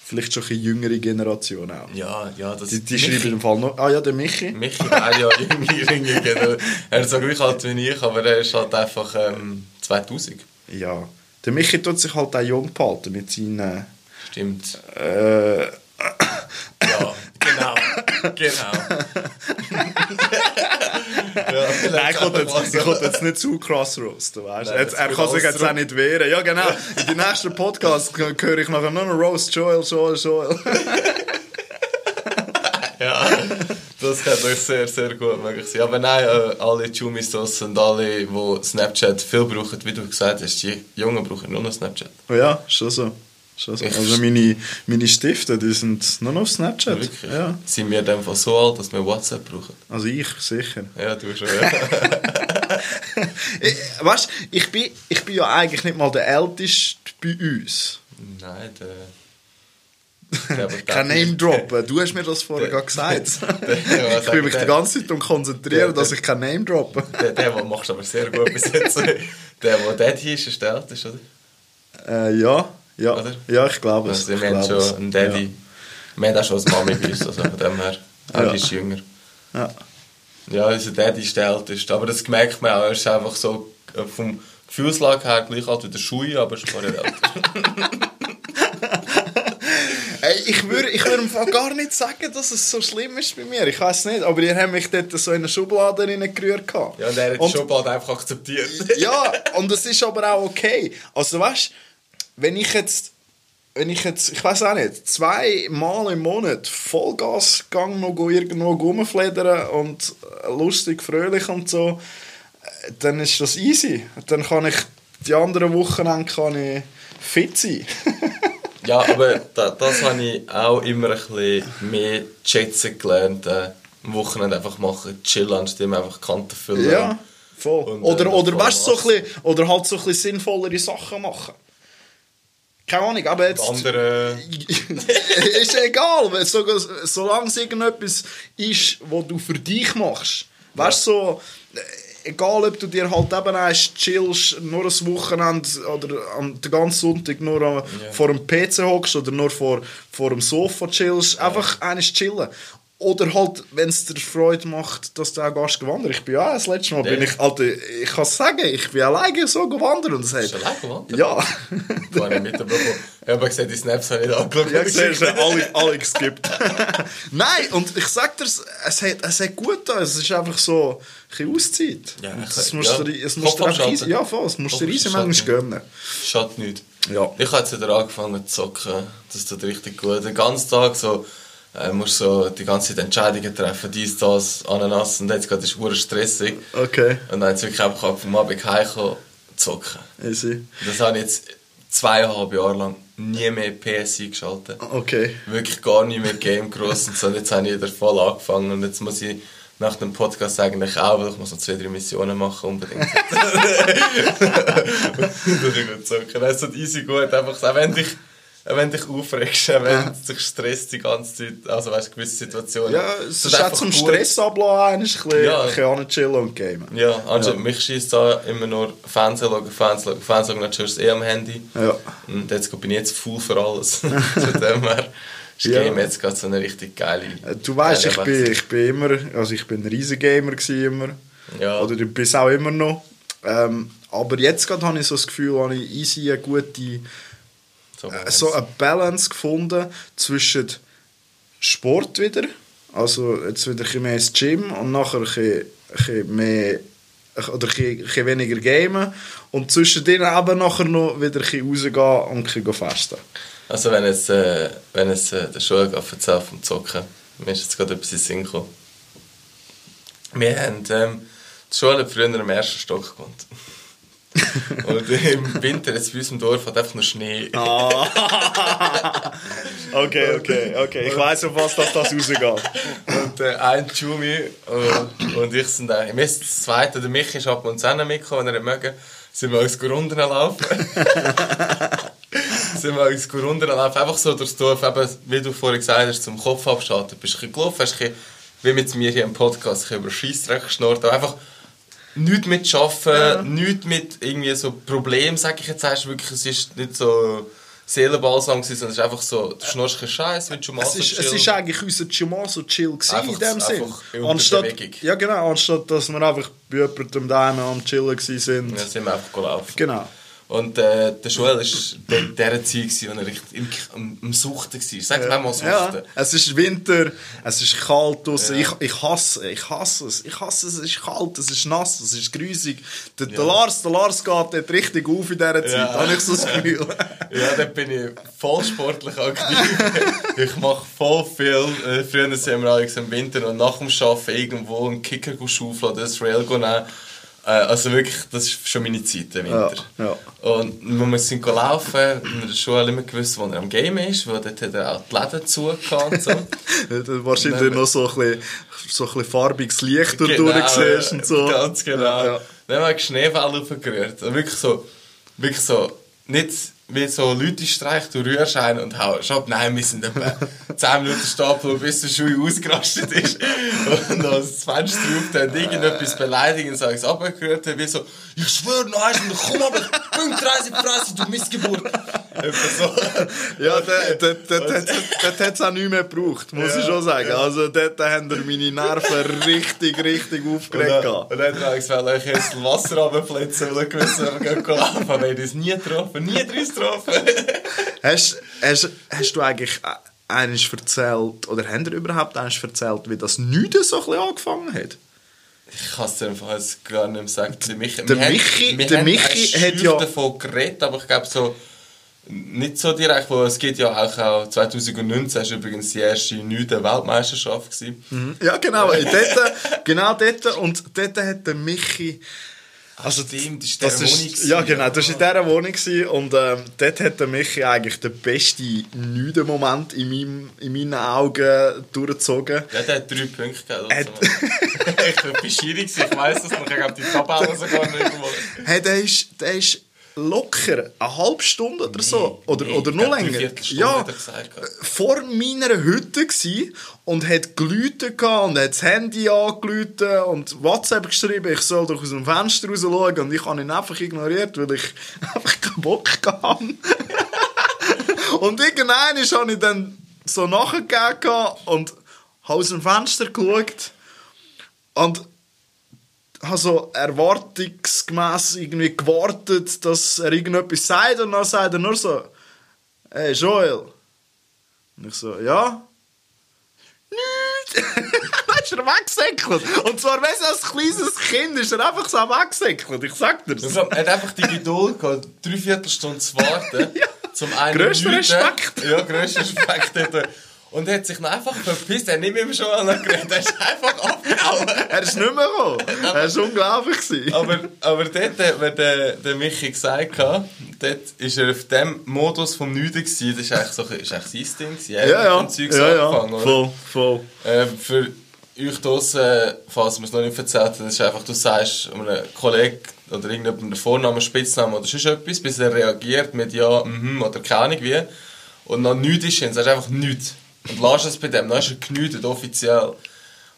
vielleicht schon eine jüngere Generation auch. Ja, ja, das Die, die Michi- schreiben im Fall noch. Ah ja, der Michi. Michi wäre ja jünger, jünger genau. Er ist so gleich alt wie ich, aber er ist halt einfach ähm, 2000. Ja. Der Michi tut sich halt auch jung behalten mit seinen. Stimmt. Äh, Ja, genau. genau. Nein, ich kann wollte man jetzt, wollte jetzt nicht zu krass roasten, weißt du? Nein, Jetzt- Er kann sich jetzt auch nicht wehren. Ja, genau. In den nächsten Podcast höre ich nachher nur noch Roast, Joel, Joel, Joel. Ja, das könnte euch sehr, sehr gut möglich sein. Aber nein, äh, alle Jumis und alle, die Snapchat viel brauchen, wie du gesagt hast, die Jungen brauchen nur noch Snapchat. Oh ja, schon so. Schon so. Ich- Also meine, meine Stifte, die sind nur noch auf Snapchat. Wirklich? Ja. Sind wir Fall so alt, dass wir WhatsApp brauchen? Also ich, sicher. Ja, du schon, ja. Ich, weißt du, ich bin, ich bin ja eigentlich nicht mal der Älteste bei uns. nein, der... Kein Name droppen. Du hast mir das vorher gerade gesagt. der- ich bin mich die ganze Zeit darum konzentrieren, der- dass ich kein Name droppe. Der, der, der macht aber sehr gut bis jetzt. Der, der Daddy ist, ist der älteste, oder? Äh, ja, ja. Oder? Ja, ich glaube es. Also, ich wir haben glaube es. schon einen Daddy. Wir haben auch schon eine Mami bei uns, also von dem her. Er Ja. ist jünger. Ja. Ja, unser Daddy ist der älteste. Aber das merkt man auch. Er ist einfach so äh, vom Gefühlslage her gleich alt wie der Schui, aber ist Jahre älter. Ey, ich würde ich würd gar nicht sagen, dass es so schlimm ist bei mir. Ich weiß nicht, aber ihr habt mich dort so in eine Schublade gehabt. Ja, und er hat Und- schon bald einfach akzeptiert. ja, und es ist aber auch okay. Also weißt, wenn ich jetzt, wenn ich jetzt, ich weiß auch nicht, zweimal im Monat Vollgas gang noch go irgendwo rumfledern und lustig, fröhlich und so, dann ist das easy. Dann kann ich die anderen Wochenende kann ich fit sein. Ja, aber da, das habe ich auch immer ein bisschen mehr schätzen gelernt. Äh, am Wochenende einfach machen, chillen, anstatt einfach Kanten füllen. ja, Voll. Und, oder, äh, oder, weißt, so ein bisschen, oder halt so ein bisschen sinnvollere Sachen machen. Keine Ahnung, aber jetzt... Andere. ist egal, weil so, solange es irgendetwas ist, was du für dich machst. Weißt du, so, äh, egal ob du dir halt eben eins chillst, nur ein Wochenende oder am, den ganzen Sonntag nur am, vor dem PC hockst oder nur vor, vor dem Sofa chillst, einfach eines chillen. Oder halt, wenn es dir Freude macht, dass du auch gehst gewandert. Ich bin ja das letzte Mal, Ja. bin ich, Alter, ich kann es sagen, ich bin alleine so gewandert und es hat... Alleine gewandert? Ja. Ich habe nicht mitbekommen. Ich habe gesehen, die Snaps habe ich nicht angeschaut. Ja, siehst du, alle, alle geskippt. Nein, und ich sag dir, es hat, es hat gut da. Es ist einfach so ein bisschen Auszeit. Ja, ich- es musst ja. dir, es musst dir einfach easy, ja, voll, es musst dir easy manchmal gönnen. Schadet nicht. Ja. Ich habe jetzt wieder angefangen zu zocken. Das tut richtig gut. Den ganzen Tag so, äh, musst so die ganze Zeit Entscheidungen treffen, dies, das, Ananas. Und jetzt gerade ist es stressig. Okay, Und dann jetzt wirklich einfach vom Abend heimkommen, zocken. easy. Das habe ich jetzt zweieinhalb Jahre lang nie mehr PSI geschaltet. Okay. Wirklich gar nicht mehr Game gross und so. Und jetzt habe ich wieder voll angefangen und jetzt muss ich nach dem Podcast eigentlich auch, weil ich muss noch zwei, drei Missionen machen unbedingt. das ist gut zocken. Es ist easy gut, einfach, auch wenn auch wenn dich aufregst, auch wenn Ja. dich stresst die ganze Zeit, also weißt du, gewisse Situationen. Ja, es ist auch zum. Stress ablassen, ein bisschen, Ja. ein chillen und gamen. Ja, anstatt mich schießt da immer nur Fernsehen schauen, Fernsehen schauen, Fernsehen schauen, dann schaust du es eh am Handy. Ja. Und jetzt bin ich jetzt full für alles. Von dem her ist Ja. Game jetzt gerade so eine richtig geile... Äh, Du weißt, ich bin, ich bin immer, also ich bin ein riesen Gamer immer. Ja. Oder ich bin es auch immer noch. Ähm, aber jetzt gerade habe ich so das Gefühl, habe ich easy eine gute So, äh, so eine Balance gefunden zwischen Sport wieder, also jetzt wieder ein bisschen mehr ins Gym und nachher ein bisschen, ein bisschen mehr oder ein bisschen, weniger gamen und zwischendrin eben nachher noch wieder ein bisschen rausgehen und ein bisschen festen. Also wenn jetzt, äh, wenn jetzt äh, der Schule erzählt vom Zocken, mir ist jetzt gerade etwas in den Sinn gekommen. Wir haben, ähm, die Schule früher im ersten Stock gewohnt. Und im Winter jetzt bei uns im Dorf hat einfach nur Schnee. Okay, okay, okay. Ich weiß auf was das, das rausgeht. Und äh, ein Jumi und, und ich sind da. Wir sind das zweite, der Michi ist ab und zu mitgekommen, wenn er mögen. Sind wir uns runterlaufen. sind wir uns runterlaufen. Einfach so durchs Dorf, eben, wie du vorhin gesagt hast, zum Kopf abschalten. Bist ein bisschen gelaufen, hast ein bisschen, wie mit mir hier im Podcast, ein bisschen über Scheissdreck geschnurrt. Einfach nichts mit Arbeiten, nichts mit irgendwie so Problemen, sag ich jetzt erst wirklich. Es ist nicht so Seelenbalsam gewesen, sondern es ist einfach so, du schnurst keinen Scheiß, du mal Es ist, es chill. ist eigentlich unser Chimaso chill gewesen, Einfach- in dem Sinn. Anstatt, ja genau, anstatt dass wir einfach bei jemandem daheim am chillen gewesen sind. Ja, sind wir einfach gelaufen. Genau. Und äh, der Joel war der, der Zeit, gewesen, wo er richtig im, am, am Suchten war. Sag mir mal Suchten. Ja, es ist Winter, es ist kalt draussen. Ich, ich hasse, ich hasse es. Ich hasse es, es ist kalt, es ist nass, es ist grusig. Der, der, Lars, der Lars geht dort richtig auf in dieser Zeit, Ja. habe ich so das Gefühl. Ja, dort bin ich voll sportlich aktiv. ich mache voll viel. Äh, früher sind wir alle im Winter und nach dem Arbeiten irgendwo einen Kicker schaufeln oder ein Rail nehmen. Äh, also wirklich, das ist schon meine Zeit im Winter. Ja, ja. Und wir sind laufen, wir haben schon immer gewusst, wo er am Game ist, weil dort hat er auch die Läden zugehört so. Wahrscheinlich Nein, noch so ein bisschen, so ein bisschen farbiges Licht Genau, durch siehst ja, und so. Ganz genau. Ja, ja. Dann haben wir Schneefall aufgerührt. Und wirklich so, wirklich so, nicht wie so Leute streichen, du rührst einen und haust ab. Nein, wir sind etwa 10 Minuten stehen, bis der Schuh ausgerastet ist. Und als das Fenster auf, dann irgendetwas beleidigen, sage ich es abgerührt, wie so, ich schwöre und komm aber, Punkt 30 Fresse, du Missgeburt. So. Ja, dort, hat es auch nicht mehr gebraucht, muss ich schon sagen. Also dort haben wir meine Nerven richtig, richtig aufgeregt. dann, und dann habe ich ich jetzt Wasser runterflitzen, weil ich gewusst habe, wir gehen laufen. Aber ich habe das nie getroffen, nie drin getroffen. Hast, hast, hast du eigentlich eines erzählt, oder haben dir überhaupt eines erzählt, wie das Nüden so ein angefangen hat? Ich kann es dir einfach jetzt gar nicht mehr sagen. Der Michi, Der Michi- wir der Michi hat ja- davon geredet, aber ich glaube so nicht so direkt, weil es geht ja auch, auch 2019 ist übrigens die erste Nüden Weltmeisterschaft gewesen. Ja, genau. dort, genau dort. Und dort hat der Michi Also, Stimmt, das war in dieser ist, Wohnung. ja genau, das war in dieser Wohnung gewesen. und ähm, dort hat der Michi eigentlich den besten nüden Moment in, meinem, in meinen Augen durchgezogen. Ja, der hat drei Punkte gehabt. Also. ich war bescheuert, ich weiss das noch, ich habe die Tabelle sogar nicht irgendwo. Hey, der ist, der ist locker eine halbe Stunde oder so, oder, Nee, oder noch länger. Ja, vor meiner Hütte gsi und hat gehabt und hat das Handy angeläutet und WhatsApp geschrieben, ich soll doch aus dem Fenster raus schauen und ich habe ihn einfach ignoriert, weil ich einfach keinen Bock hatte. und irgendwann habe ich dann so nachgegeben und habe aus dem Fenster geschaut und habe so erwartungsgemäß irgendwie gewartet, dass er irgendetwas sagt und dann sagt er nur so «Hey Joel!» Und ich so «Ja?» «Nichts!» Dann ist er weggesäckelt. Und zwar, weißt du, als kleines Kind ist er einfach so weggesäckelt. Ich sag dir's. Also, er hat einfach die Geduld gehabt, drei Viertelstunde zu warten. Zum einen nichts- Respekt. Ja, grösster Respekt. Und er hat sich noch einfach verpisst. Er hat nicht mit dem Joel geredet, er ist einfach abgehauen. Er ist nicht mehr gekommen. Er war unglaublich. gewesen. Aber, aber dort hat mir der, der Michi gesagt, dort ist er auf dem Modus vom Nüden gewesen. Das ist eigentlich, so, ist eigentlich sein Ding. Er Ja, hat ja. mit dem Zeug Ja, ja. angefangen, oder? Voll, voll. Ähm, für euch draussen, falls wir es noch nicht erzählt haben, ist einfach, du sagst einem Kollegen oder irgendeinem Vornamen, Spitznamen oder sonst etwas, bis er reagiert mit ja, mhm oder keine Ahnung wie. Und dann nichts ist, sagst du einfach nichts. Und lässt es bei dem, dann ist er genütet, offiziell.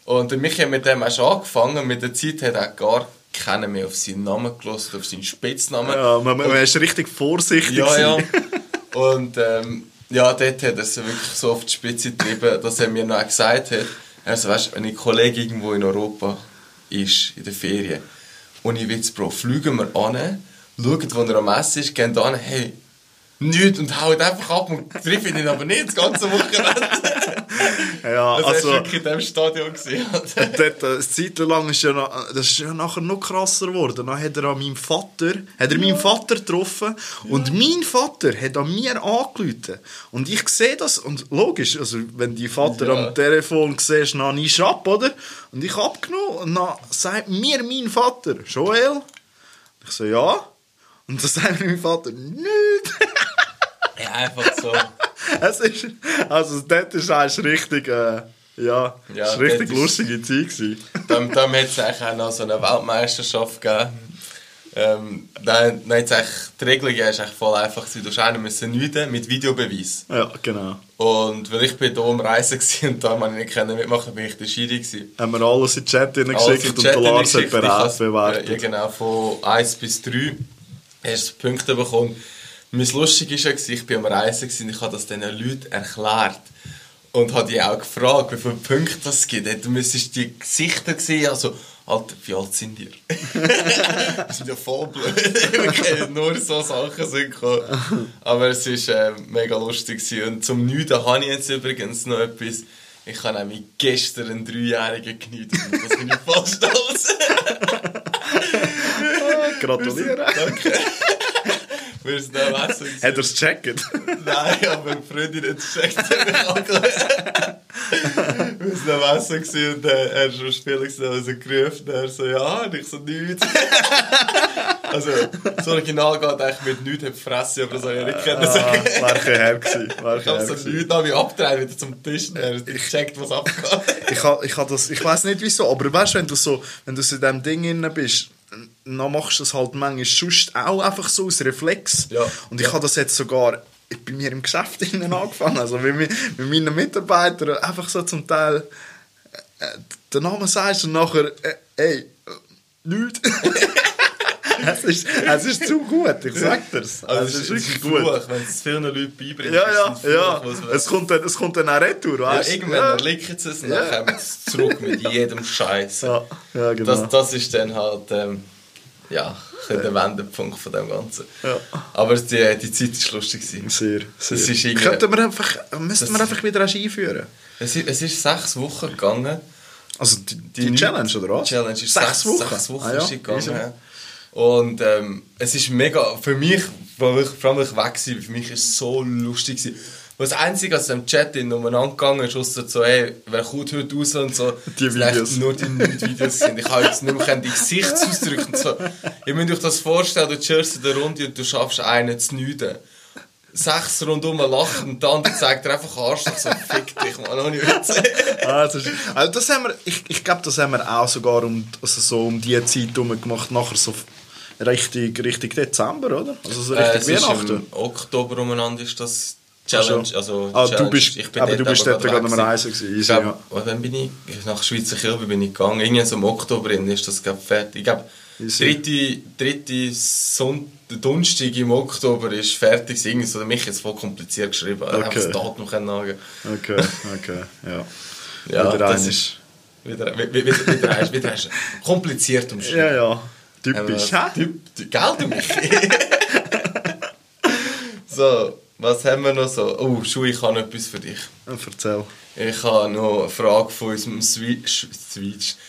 Und der Michi hat mit dem auch schon angefangen, mit der Zeit hat er gar keinen mehr auf seinen Namen gelassen, auf seinen Spitznamen. Ja, man, man ist richtig vorsichtig. Ja, ja. Und ähm, ja, dort hat er es wirklich so auf die Spitze getrieben, dass er mir noch gesagt hat, also weißt, wenn ein Kollege irgendwo in Europa ist, in der Ferien, und ich Witz, Bro, fliegen wir an, schauen, wo er am Essen ist, gehen da an, hey, nichts und hauen einfach ab und treffen ihn aber nicht das ganze Wochenende. ja Also, also, war wirklich in diesem Stadion. Gewesen. dort, äh, eine Zeit lang ist ja noch, das ist ja nachher noch krasser geworden. Dann hat er an meinem Vater, hat er meinen Vater getroffen und mein Vater hat an mir angerufen. Und ich sehe das und logisch, also wenn die Vater Ja. am Telefon siehst, dann ich ab, oder? Und ich hab genommen und dann sagt mir mein Vater, Joel? Ich so, ja. Und dann sagt mir mein Vater, nicht. ja, einfach so. es ist, also dort ist eigentlich richtig, äh, ja, Ja, ist richtig ist- lustige Zeit gewesen. Dann, dann hat es eigentlich auch noch so eine Weltmeisterschaft gegeben. Ähm, dann, dann hat's eigentlich, die Regelung ist eigentlich voll einfach. Du hast einen müssen nüden mit Videobeweis. Ja, genau. Und weil ich bin hier am Reisen war und da man nicht können mitmachen, bin ich der Schiri gewesen. Haben wir alles in den Chat hineingeschickt im und der Lars hat. Ich bereit bewertet. Ja, genau, von 1 bis 3 du Punkte bekommen. Mein Lustig war ja, ich war am Reisen und ich habe das diesen Leuten erklärt. Und habe die auch gefragt, wie viele Punkte es gibt. Du müsstest die Gesichter sehen, also, Alter, wie alt sind ihr? das sind ja voll blöd. Wirklich, nur so Sachen sind gekommen. Aber es war äh, mega lustig. Gewesen. Und zum Nüden habe ich jetzt übrigens noch etwas. Ich habe nämlich gestern einen Dreijährigen genügt. Das bin ich voll stolz. Gratuliere. Danke. Wir sind am Essen. Hat er es gecheckt? Nein, aber die Freundin hat es gecheckt. Wir sind am Essen gewesen und äh, er ist am Spielen gewesen, also gerufen. Er so, ja, und ich so, nichts. also, das Original geht eigentlich mit nichts, hat Fresse, aber das soll ich nicht können Ah, sagen. war ein her gewesen. Ich habe so nichts habe ich abgedreht wieder zum Tisch und er hat gecheckt, was abgeht. Ich, ha, ich, ha das, ich weiß nicht wieso, aber weißt du, wenn du so, wenn du so in diesem Ding drin bist, dann machst du das halt manchmal sonst auch einfach so aus Reflex. Ja. Und ich Ja. habe das jetzt sogar bei mir im Geschäft angefangen. Also mit, mi- mit meinen Mitarbeitern einfach so zum Teil äh, den Namen sagst und nachher, äh, ey, äh, nichts. es, ist, es ist zu gut, ich sag dir's. Also, es ist wirklich gut. Wenn es vielen Leuten beibringst. Ja, ist ja, es ein ja. Es kommt, dann, es kommt dann auch retour, Ja, weißt du? irgendwann ja. liegen sie es und dann Ja. kommen sie zurück mit jedem Scheiß. Ja, ja, genau. Das, das ist dann halt ähm, ja, der Wendepunkt von dem Ganzen. Ja. Aber die, die Zeit war lustig. gewesen. Sehr, sehr. Das ist Könnten wir einfach, müssten wir einfach wieder einführen? Es, ist, es ist sechs Wochen gegangen. Also die, die, Die Challenge, oder was? Challenge ist sechs, sechs, Wochen. Sechs Wochen ah, ja. ist gegangen. Und ähm, es ist mega, für mich, weil ich, vor allem ich weg war, für mich ist es so lustig gewesen. Was das Einzige, was im Chat in umeinander gegangen ist, ausser so, hey, wer kommt heute raus und so. Die Videos. Nur die Nude-Videos sind. Ich habe jetzt nicht mehr die Gesichtsausdrücke und so. Ihr müsst euch das vorstellen, du chillst in der Runde und du schaffst einen zu nüden. Sechs rundum lachen und der andere zeigt dir einfach Arschloch, so, fick dich, man, ohne Witz. Ah, ist, also das haben wir, ich, ich glaube, das haben wir auch sogar um, also so um die Zeit herum gemacht, nachher so richtig, richtig Dezember, oder? Also so Äh, richtig es ist Weihnachten. im Oktober umeinander ist das Challenge. Ach so. Also Ah, du Challenge. bist- Ich bin aber du bist dort gerade am Reisen gewesen, Ich glaub, ja. Wann bin ich? Nach Schweizer Kirche bin ich gegangen. Irgendwie so im Oktober ist das glaub, fertig. Ich glaube, dritte, dritte Sonntag, Donnerstag im Oktober ist fertig. Irgendwie so, mich jetzt voll kompliziert geschrieben. Ich habe Okay. das Datum angeben. Okay, okay, ja. Ja, Wieder das ist... Wieder, wieder, wieder, wieder, wieder, wieder kompliziert umschrieben. Ja, ja. Typisch, Ähm, hä? Typ, typ, gell, du mich? so, was haben wir noch so? Oh, Schuh, ich habe noch etwas für dich. Ja, Erzähl. Ich habe noch eine Frage von unserem Sch-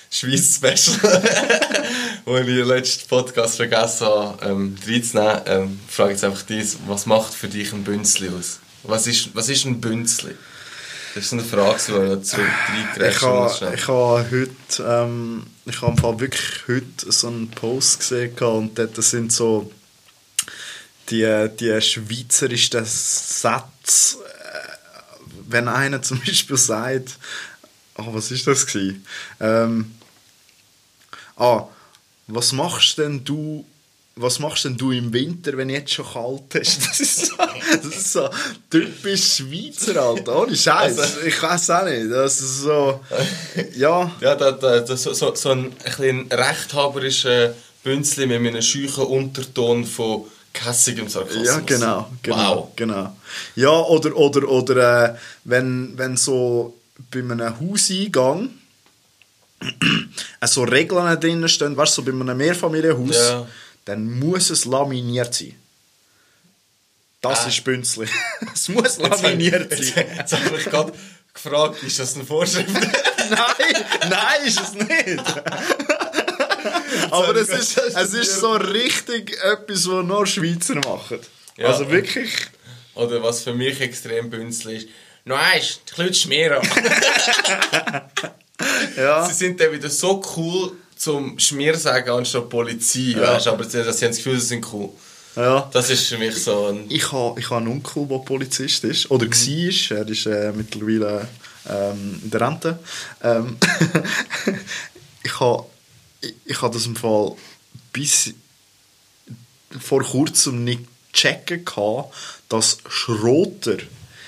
Schweiz Special, wo ich im letzten Podcast vergessen habe, ähm, reinzunehmen. Ähm, frage jetzt einfach dies, was macht für dich ein Bünzli aus? Was ist, was ist ein Bünzli? Das ist eine Frage, die ich dazu Ich reingrätschen muss. habe ich habe heute, ähm, ich habe im Fall wirklich heute so einen Post gesehen und dort sind so die, die schweizerischen Sätze, äh, wenn einer zum Beispiel sagt, ah, was ist das gewesen? Ähm, ah, was machst denn du was machst denn du im Winter, wenn jetzt schon kalt ist? Das ist so, das ist so typisch Schweizer, Alter. Ohne Scheiß. Also- ich weiß auch nicht. Das ist so. Ja. Ja, da, da, da, so, so, so ein, ein rechthaberischer Bünzli mit einem scheuchen Unterton von kässigem Sarkasmus. Ja, genau. genau Wow. genau. Ja, oder, oder, oder äh, wenn, wenn so bei einem Hauseingang so Regeln drin stehen, weißt du, so bei einem Mehrfamilienhaus, Ja. Dann muss es laminiert sein. Das Ah. ist Bünzli. es muss Jetzt, laminiert jetzt, sein. jetzt habe ich gerade gefragt, ist das eine Vorschrift? nein, nein, ist es nicht. Aber es ist, es ist so richtig etwas, was nur Schweizer machen. Ja. Also wirklich. Oder was für mich extrem Bünzli ist, Nein, klutsch mir an. Ja. Sie sind dann wieder so cool zum Schmier sagen anstatt Polizei, Ja. weißt, aber sie, sie haben das Gefühl, sie sind cool. ja. Das ist für mich so ein... Ich habe ich ha einen Onkel, der Polizist ist. Oder war. Er ist äh, mittlerweile ähm, in der Rente. Ähm, ich habe ich, ich ha das im Fall bis vor kurzem nicht checken gehabt, dass Schroter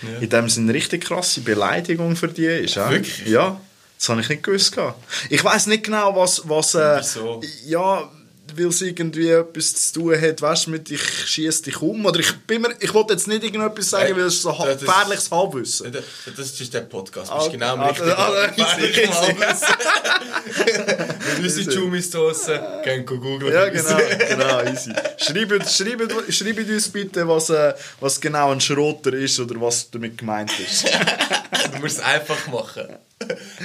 Ja. in dem Sinne eine richtig krasse Beleidigung für die ist. ja? Wirklich? Ja, das habe ich nicht gewusst. Ich weiß nicht genau, was... was äh, Wieso? Ja, weil es irgendwie etwas zu tun hat, weißt du, mit ich schieße dich um. Oder ich bin mir, ich wollte jetzt nicht irgendetwas sagen, Hey, weil es so das- gefährliches Halbwissen. Das das ist der Podcast. Du Ah, bist genau am richtigen ah, Ort. easy, Gefährlich easy. Halbwissen. Wenn unsere Jumis draussen gehen googeln. Ja, genau, genau, easy. Schreibt, schreibt, schreibt uns bitte, was, äh, was genau ein Schroter ist oder was damit gemeint ist. Musst es einfach machen.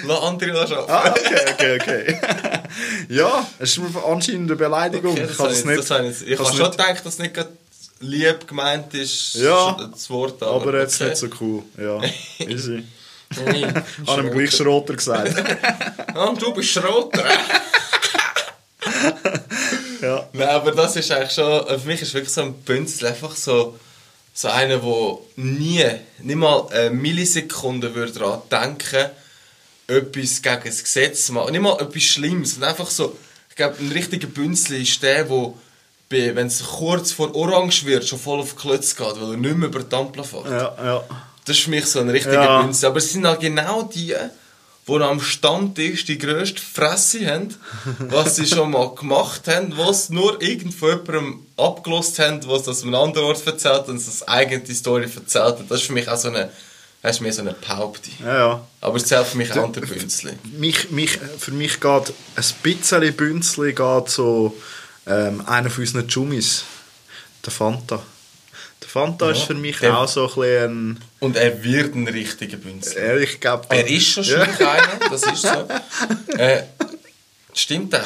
Lass andere arbeiten. Ah, okay, okay, okay. ja, es ist mir anscheinend eine Beleidigung. Okay, ich kann ich, nicht. das habe ich, habe schon gedacht, dass es nicht lieb gemeint ist, Ja, das Wort. aber jetzt okay. nicht so cool. Ja, easy. Habe ihm gleich Schroter gesagt. Und du bist Schrotter. ja. Nein, aber das ist eigentlich schon, für mich ist wirklich so ein Bünzel einfach so, so einer, der nie, nicht mal eine Millisekunde würde daran denken, etwas gegen das Gesetz zu machen. Nicht mal etwas Schlimmes, sondern einfach so, ich glaube, ein richtiger Bünzel ist der, der wenn es kurz vor Orange wird, schon voll auf die Klötze geht, weil er nicht mehr über die Ampel fährt. Ja, ja. Das ist für mich so ein richtiger Ja. Bünzel. Aber es sind auch genau die, die am Stammtisch die grösste Fresse haben, was sie schon mal gemacht haben, was nur irgend von jemandem abgelost haben, was das an einem anderen Ort erzählt und das eigene Story erzählt hat. Das ist für mich auch so eine, das ist mehr so eine Behauptung. ja, ja. Aber es zählt für mich auch unter Bünzli. mich, mich, für mich geht ein bisschen Bünzli geht so ähm, einer von unseren Jummis, der Fanta. Der Fanta Ja, ist für mich der- auch so ein bisschen Und er wird ein richtiger Bünzli. ein, äh, ich glaube, Er ist schon Ja. einer, das ist so. Äh, stimmt auch.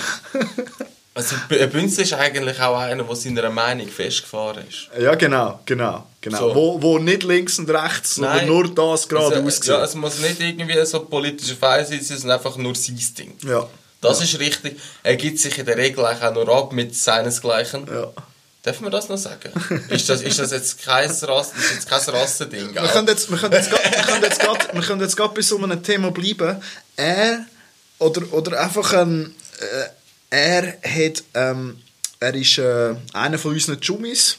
Also ein Bünzli ist eigentlich auch einer, der seiner Meinung festgefahren ist. Ja, genau, genau. genau. So. Wo, wo nicht links und rechts, sondern nur das gerade also, aussieht. Ja, es muss nicht irgendwie so politische Feinde sein, sondern einfach nur sein Ding. Ja. Das ist richtig. Er gibt sich in der Regel auch nur ab mit seinesgleichen. ja. Darf man das noch sagen? ist, das, ist das jetzt kein, Rass, ist jetzt kein Rassending? Wir können jetzt, wir können jetzt, grad- wir können jetzt, grad- wir können jetzt gerade bei so einem Thema bleiben. Er, oder, oder einfach ein, äh, er hat, ähm, er ist äh, einer von unseren Jummis,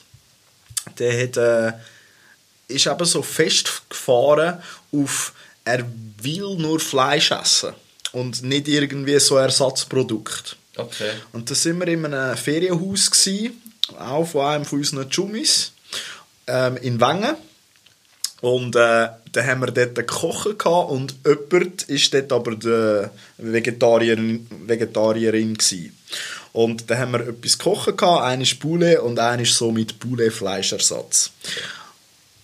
der hat, äh, ist eben so festgefahren auf, er will nur Fleisch essen und nicht irgendwie so Ersatzprodukt. Okay. Und da sind wir in einem Ferienhaus, gewesen, auch von einem von unseren Jummis, ähm, in Wengen. Und äh, da haben wir dort gekocht gehabt und jemand war dort aber die Vegetarierin, Vegetarierin gewesen. Und da haben wir etwas gekocht gehabt, eine ist Poulet und eine ist so mit Poulet-Fleischersatz.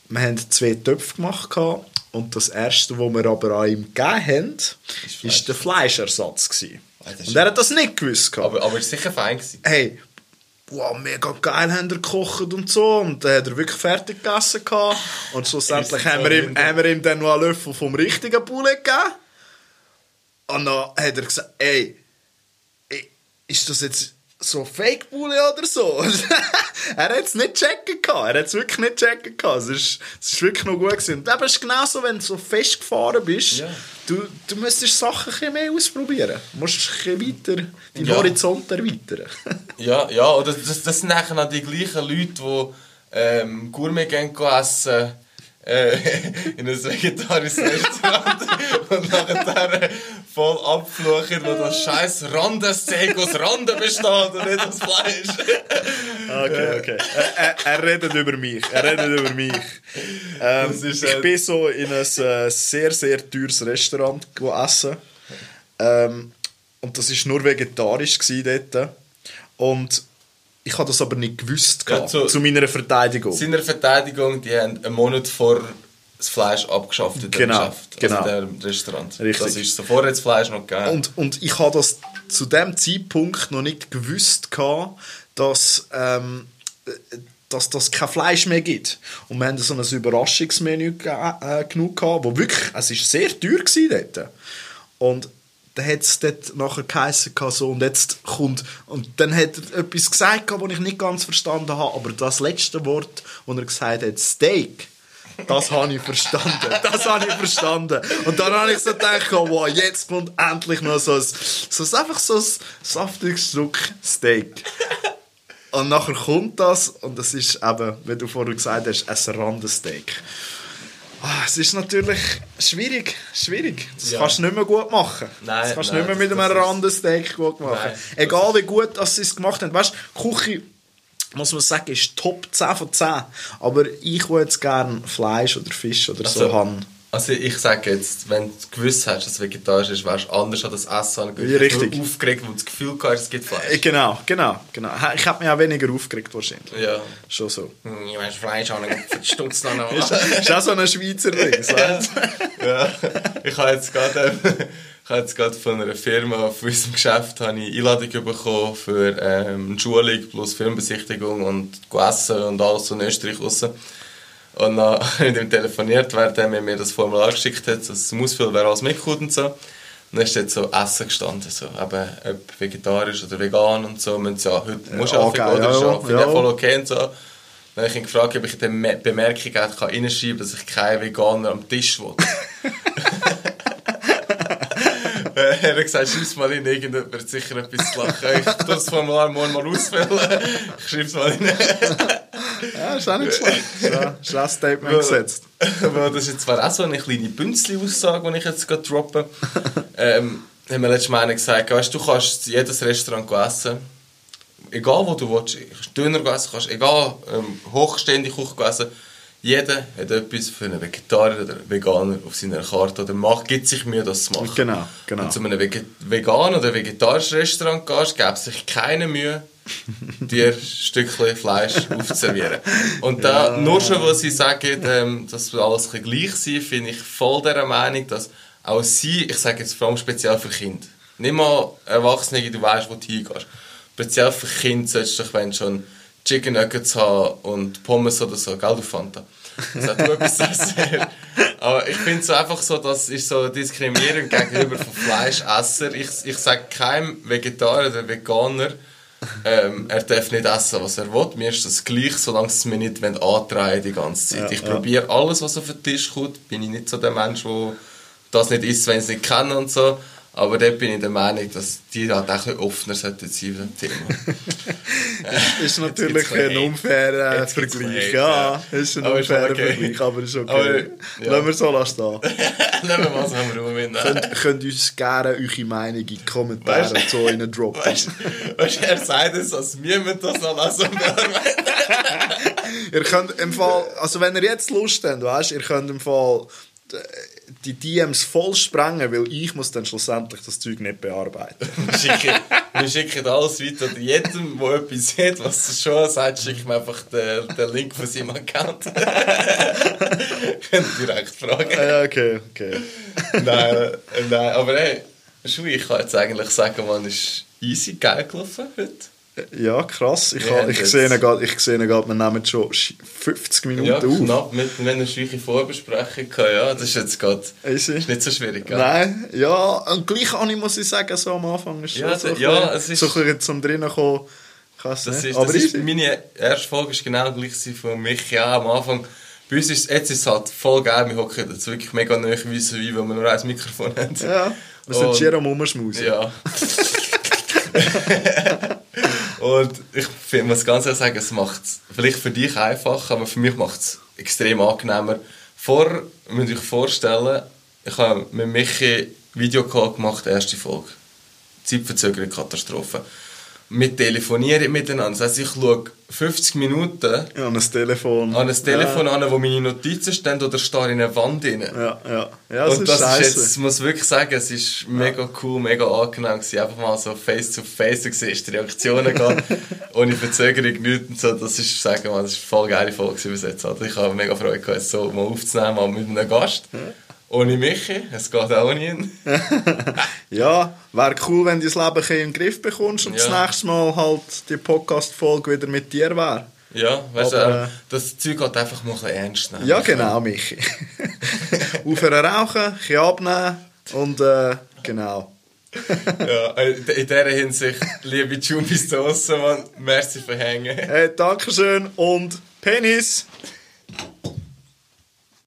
Wir haben zwei Töpfe gemacht gehabt und das erste, was wir aber an ihm gegeben haben, Fleisch. ist der Fleischersatz gewesen. Das ist- Und er hat das nicht gewusst gehabt Aber, aber ist sicher fein gewesen. hey, wow, mega geil haben er gekocht und so. Und dann hat er wirklich fertig gegessen gehabt. Und schlussendlich haben wir, ihm, so haben wir ihm dann noch einen Löffel vom richtigen Poulet gegeben. Und dann hat er gesagt, ey, ist das jetzt so Fake Poulet oder so? er hat es nicht checken gehabt. Er hat es wirklich nicht checken gehabt. Es ist, es ist wirklich noch gut gewesen. Und eben ist genauso, wenn du so festgefahren bist, Ja. Du, du müsstest Sachen ein mehr ausprobieren. Du musst ein weiter, deinen Ja. Horizont erweitern. Ja, ja, oder das, das sind nachher auch die gleichen Leute, die ähm, Gourmet gehen gehen essen äh, in ein vegetarisches Restaurant und nachher voll abfluchen, wo das scheiß Randensteak aus Randen besteht und nicht aus Fleisch. Okay, okay. Er, er, er redet über mich. Er redet über mich. Ähm, ist, ich äh, bin so in ein äh, sehr, sehr teures Restaurant essen. Ähm, und das war nur vegetarisch dort. Und ich habe das aber nicht gewusst. Ja, zu- zu meiner Verteidigung. In seiner Verteidigung, die haben einen Monat vor das Fleisch abgeschafft in dem Genau, Geschäft, genau. also in dem Restaurant. Richtig. Das ist so vorher das Fleisch noch gegeben. Und, und ich habe das zu dem Zeitpunkt noch nicht gewusst, gehabt, dass, ähm, äh, dass das kein Fleisch mehr gibt. Und wir haben so ein Überraschungsmenü äh, genug gehabt, wo wirklich, es ist sehr teuer gewesen dort. Und dann hat es dort nachher geheissen, so, und jetzt kommt, und dann hat er etwas gesagt, was ich nicht ganz verstanden habe, aber das letzte Wort, das er gesagt hat, Steak, das habe ich verstanden. Das habe ich verstanden. Und dann habe ich so gedacht, oh, wow, jetzt kommt endlich noch so ein, so ein, einfach so ein saftiges Stück Steak. Und nachher kommt das und das ist eben, wie du vorher gesagt hast, ein Randensteak. Ah, es ist natürlich schwierig, schwierig. Das Ja. kannst du nicht mehr gut machen. Nein, das kannst du nicht mehr mit einem Randensteak gut machen. Nein, Egal wie gut dass sie es gemacht haben. Weißt du, Küche, muss man sagen, ist top 10 von 10. Aber ich will jetzt gerne Fleisch oder Fisch oder so Also, haben. Also ich sage jetzt, wenn du gewusst hast, dass es vegetarisch ist, wärst du anders an das Essen angegangen. Richtig. Aufgeregt, weil du das Gefühl gehabt hast, es gibt Äh, Fleisch. Genau, genau, genau. Ich habe mich auch weniger aufgeregt wahrscheinlich. Ja. Schon so. Hm, Ich weiß Fleisch an, dann noch. Ist, ist auch so ein Schweizer Ding, sagst du? ja. Ich habe jetzt gerade ähm, ich habe jetzt gerade von einer Firma von unserem Geschäft habe ich Einladung bekommen für ähm, eine Schulung plus Filmbesichtigung und essen und alles so in Österreich raus. Und dann habe ich mit ihm telefoniert, während er mir das Formular geschickt hat, dass es ausfüllen, wer alles mitkommt und so. Und dann ist dort so Essen gestanden, so, eben, ob vegetarisch oder vegan und so. Und ja, heute musst du Ja, auch geil, oder ja, ja, finde ich voll okay und so. Dann habe ich ihn gefragt, ob ich Me- Bemerkung auch kann reinschreiben kann, dass ich keinen Veganer am Tisch will. er hat gesagt, schreib's mal in, irgendjemand wird sicher etwas zu lachen. Ich tue das Formular morgen mal ausfüllen. Ich schreib's mal in. Ja, ist auch nicht schlecht. Ist auch ein Statement gesetzt. Weil das ist zwar auch so eine kleine Bünzli-Aussage, die ich jetzt gerade droppe. ähm, haben wir letztes Mal gesagt, weißt, du kannst jedes Restaurant essen. Egal wo du willst. Döner essen, kannst egal ähm, hochstehende Küche essen. Jeder hat etwas für einen Vegetarier oder Veganer auf seiner Karte oder macht, gibt sich Mühe, das zu machen. Genau, genau. Wenn du zu einem Vege- veganen oder vegetarischen Restaurant gehst, gibt es sich keine Mühe, dir Stückchen Fleisch aufzuservieren. Und da, nur schon, was sie sagen, ähm, dass wir alles ein gleich sind, finde ich voll der Meinung, dass auch sie, ich sage jetzt vor allem speziell für Kinder, nicht mal Erwachsene, du weißt, wo du hingehst. speziell für Kinder solltest du, wenn schon Chicken Nuggets haben und Pommes oder so, gell, du Fanta. Das hat du etwas sehr. Aber ich finde so einfach so, das ist so diskriminierend gegenüber von Fleischesser. Ich, ich sage keinem Vegetarier oder Veganer, ähm, er darf nicht essen, was er will. Mir ist das gleich, solange es mir nicht antreiben die ganze Zeit. Ja, ich ja. probiere alles, was auf den Tisch kommt. Bin ich nicht so der Mensch, der das nicht isst, wenn sie es nicht kennen und so. Aber dort bin ich der Meinung, dass die halt auch ein offener sollten sein beim Thema. ist natürlich ein unfairer Vergleich. Ja, ist ein Aber unfairer okay. Vergleich, aber ist okay. Aber, ja. Lassen wir so lassen. Nehmen wir mal so haben wir rum. könnt, könnt uns gerne eure Meinung in die Kommentare Weißt- so rein droppen. Weißt weißt du, er sagt es, als wir müssen das noch lassen. Ihr könnt im Fall, also wenn ihr jetzt Lust habt, weißt, ihr könnt im Fall äh, die DMs voll sprengen, weil ich muss dann schlussendlich das Zeug nicht bearbeiten. Wir schicken, wir schicken alles weiter. Jedem, der etwas sieht, was er schon sagt, schicken wir einfach den, den Link von seinem Account. Könnt ihr direkt fragen. Ja, okay, okay. nein, äh, nein, aber hey, Schui, ich kann jetzt eigentlich sagen, man ist easy geil gelaufen heute. Ja, krass. Ich, haben ich sehe gerade, ich sehe gerade, wir nehmen schon 50 Minuten Ja, auf. knapp. Mit, wir haben eine Vorbesprechung gehabt, ja. Das ist jetzt gerade Easy. ist nicht so schwierig, gell? Nein, ja, und gleich Anni muss ich sagen, so am Anfang ist Ja, so, ein ja, bisschen- es ist- so ein bisschen zum drinnen kommen. Ich Das nicht. ist, Aber ist, meine erste Folge ist genau gleich von mich. Ja, am Anfang. Bei uns ist jetzt ist es halt voll geil. Wir hocken jetzt wirklich mega nahe wie wie, weil wir nur ein Mikrofon haben. Ja, wir sind Und- Jerome Umschmusen. Ja. Und ich muss ganz ehrlich sagen, es macht es vielleicht für dich einfacher, aber für mich macht es extrem angenehmer. Vor, müsst ihr euch vorstellen, ich habe mit Michi Videocall gemacht, erste Folge. Zeitverzögerung, Katastrophe. Wir telefonieren miteinander. Das heisst, ich schaue 50 Minuten Ja, an ein Telefon. an ein Telefon an, wo meine Notizen stehen oder stehe in einer Wand drin. Ja, ja. Ja, das und ist das ist jetzt, ich muss wirklich sagen, es ist mega cool, mega angenehm gewesen, einfach mal so face to face, du siehst die Reaktionen gehen, ohne Verzögerung, nichts und so, das ist, sagen wir mal, das ist eine voll geile Folge bis jetzt. Also ich habe mega Freude gehabt, es so mal aufzunehmen, mal mit einem Gast. Ohne Michi, es geht auch ihn. Ja, wäre cool, wenn du das Leben ein den Griff bekommst und Ja. das nächste Mal halt die Podcast-Folge wieder mit dir wäre. Ja, weißt du, Aber, ähm, äh, das Zeug geht einfach mal ein bisschen ernst nehmen. Ja, genau, Michi. Aufhören rauchen, ein abnehmen und äh, genau. Ja, äh, in dieser Hinsicht, liebe da draussen, Mann, merci für Hängen. Hey, Dankeschön und Penis!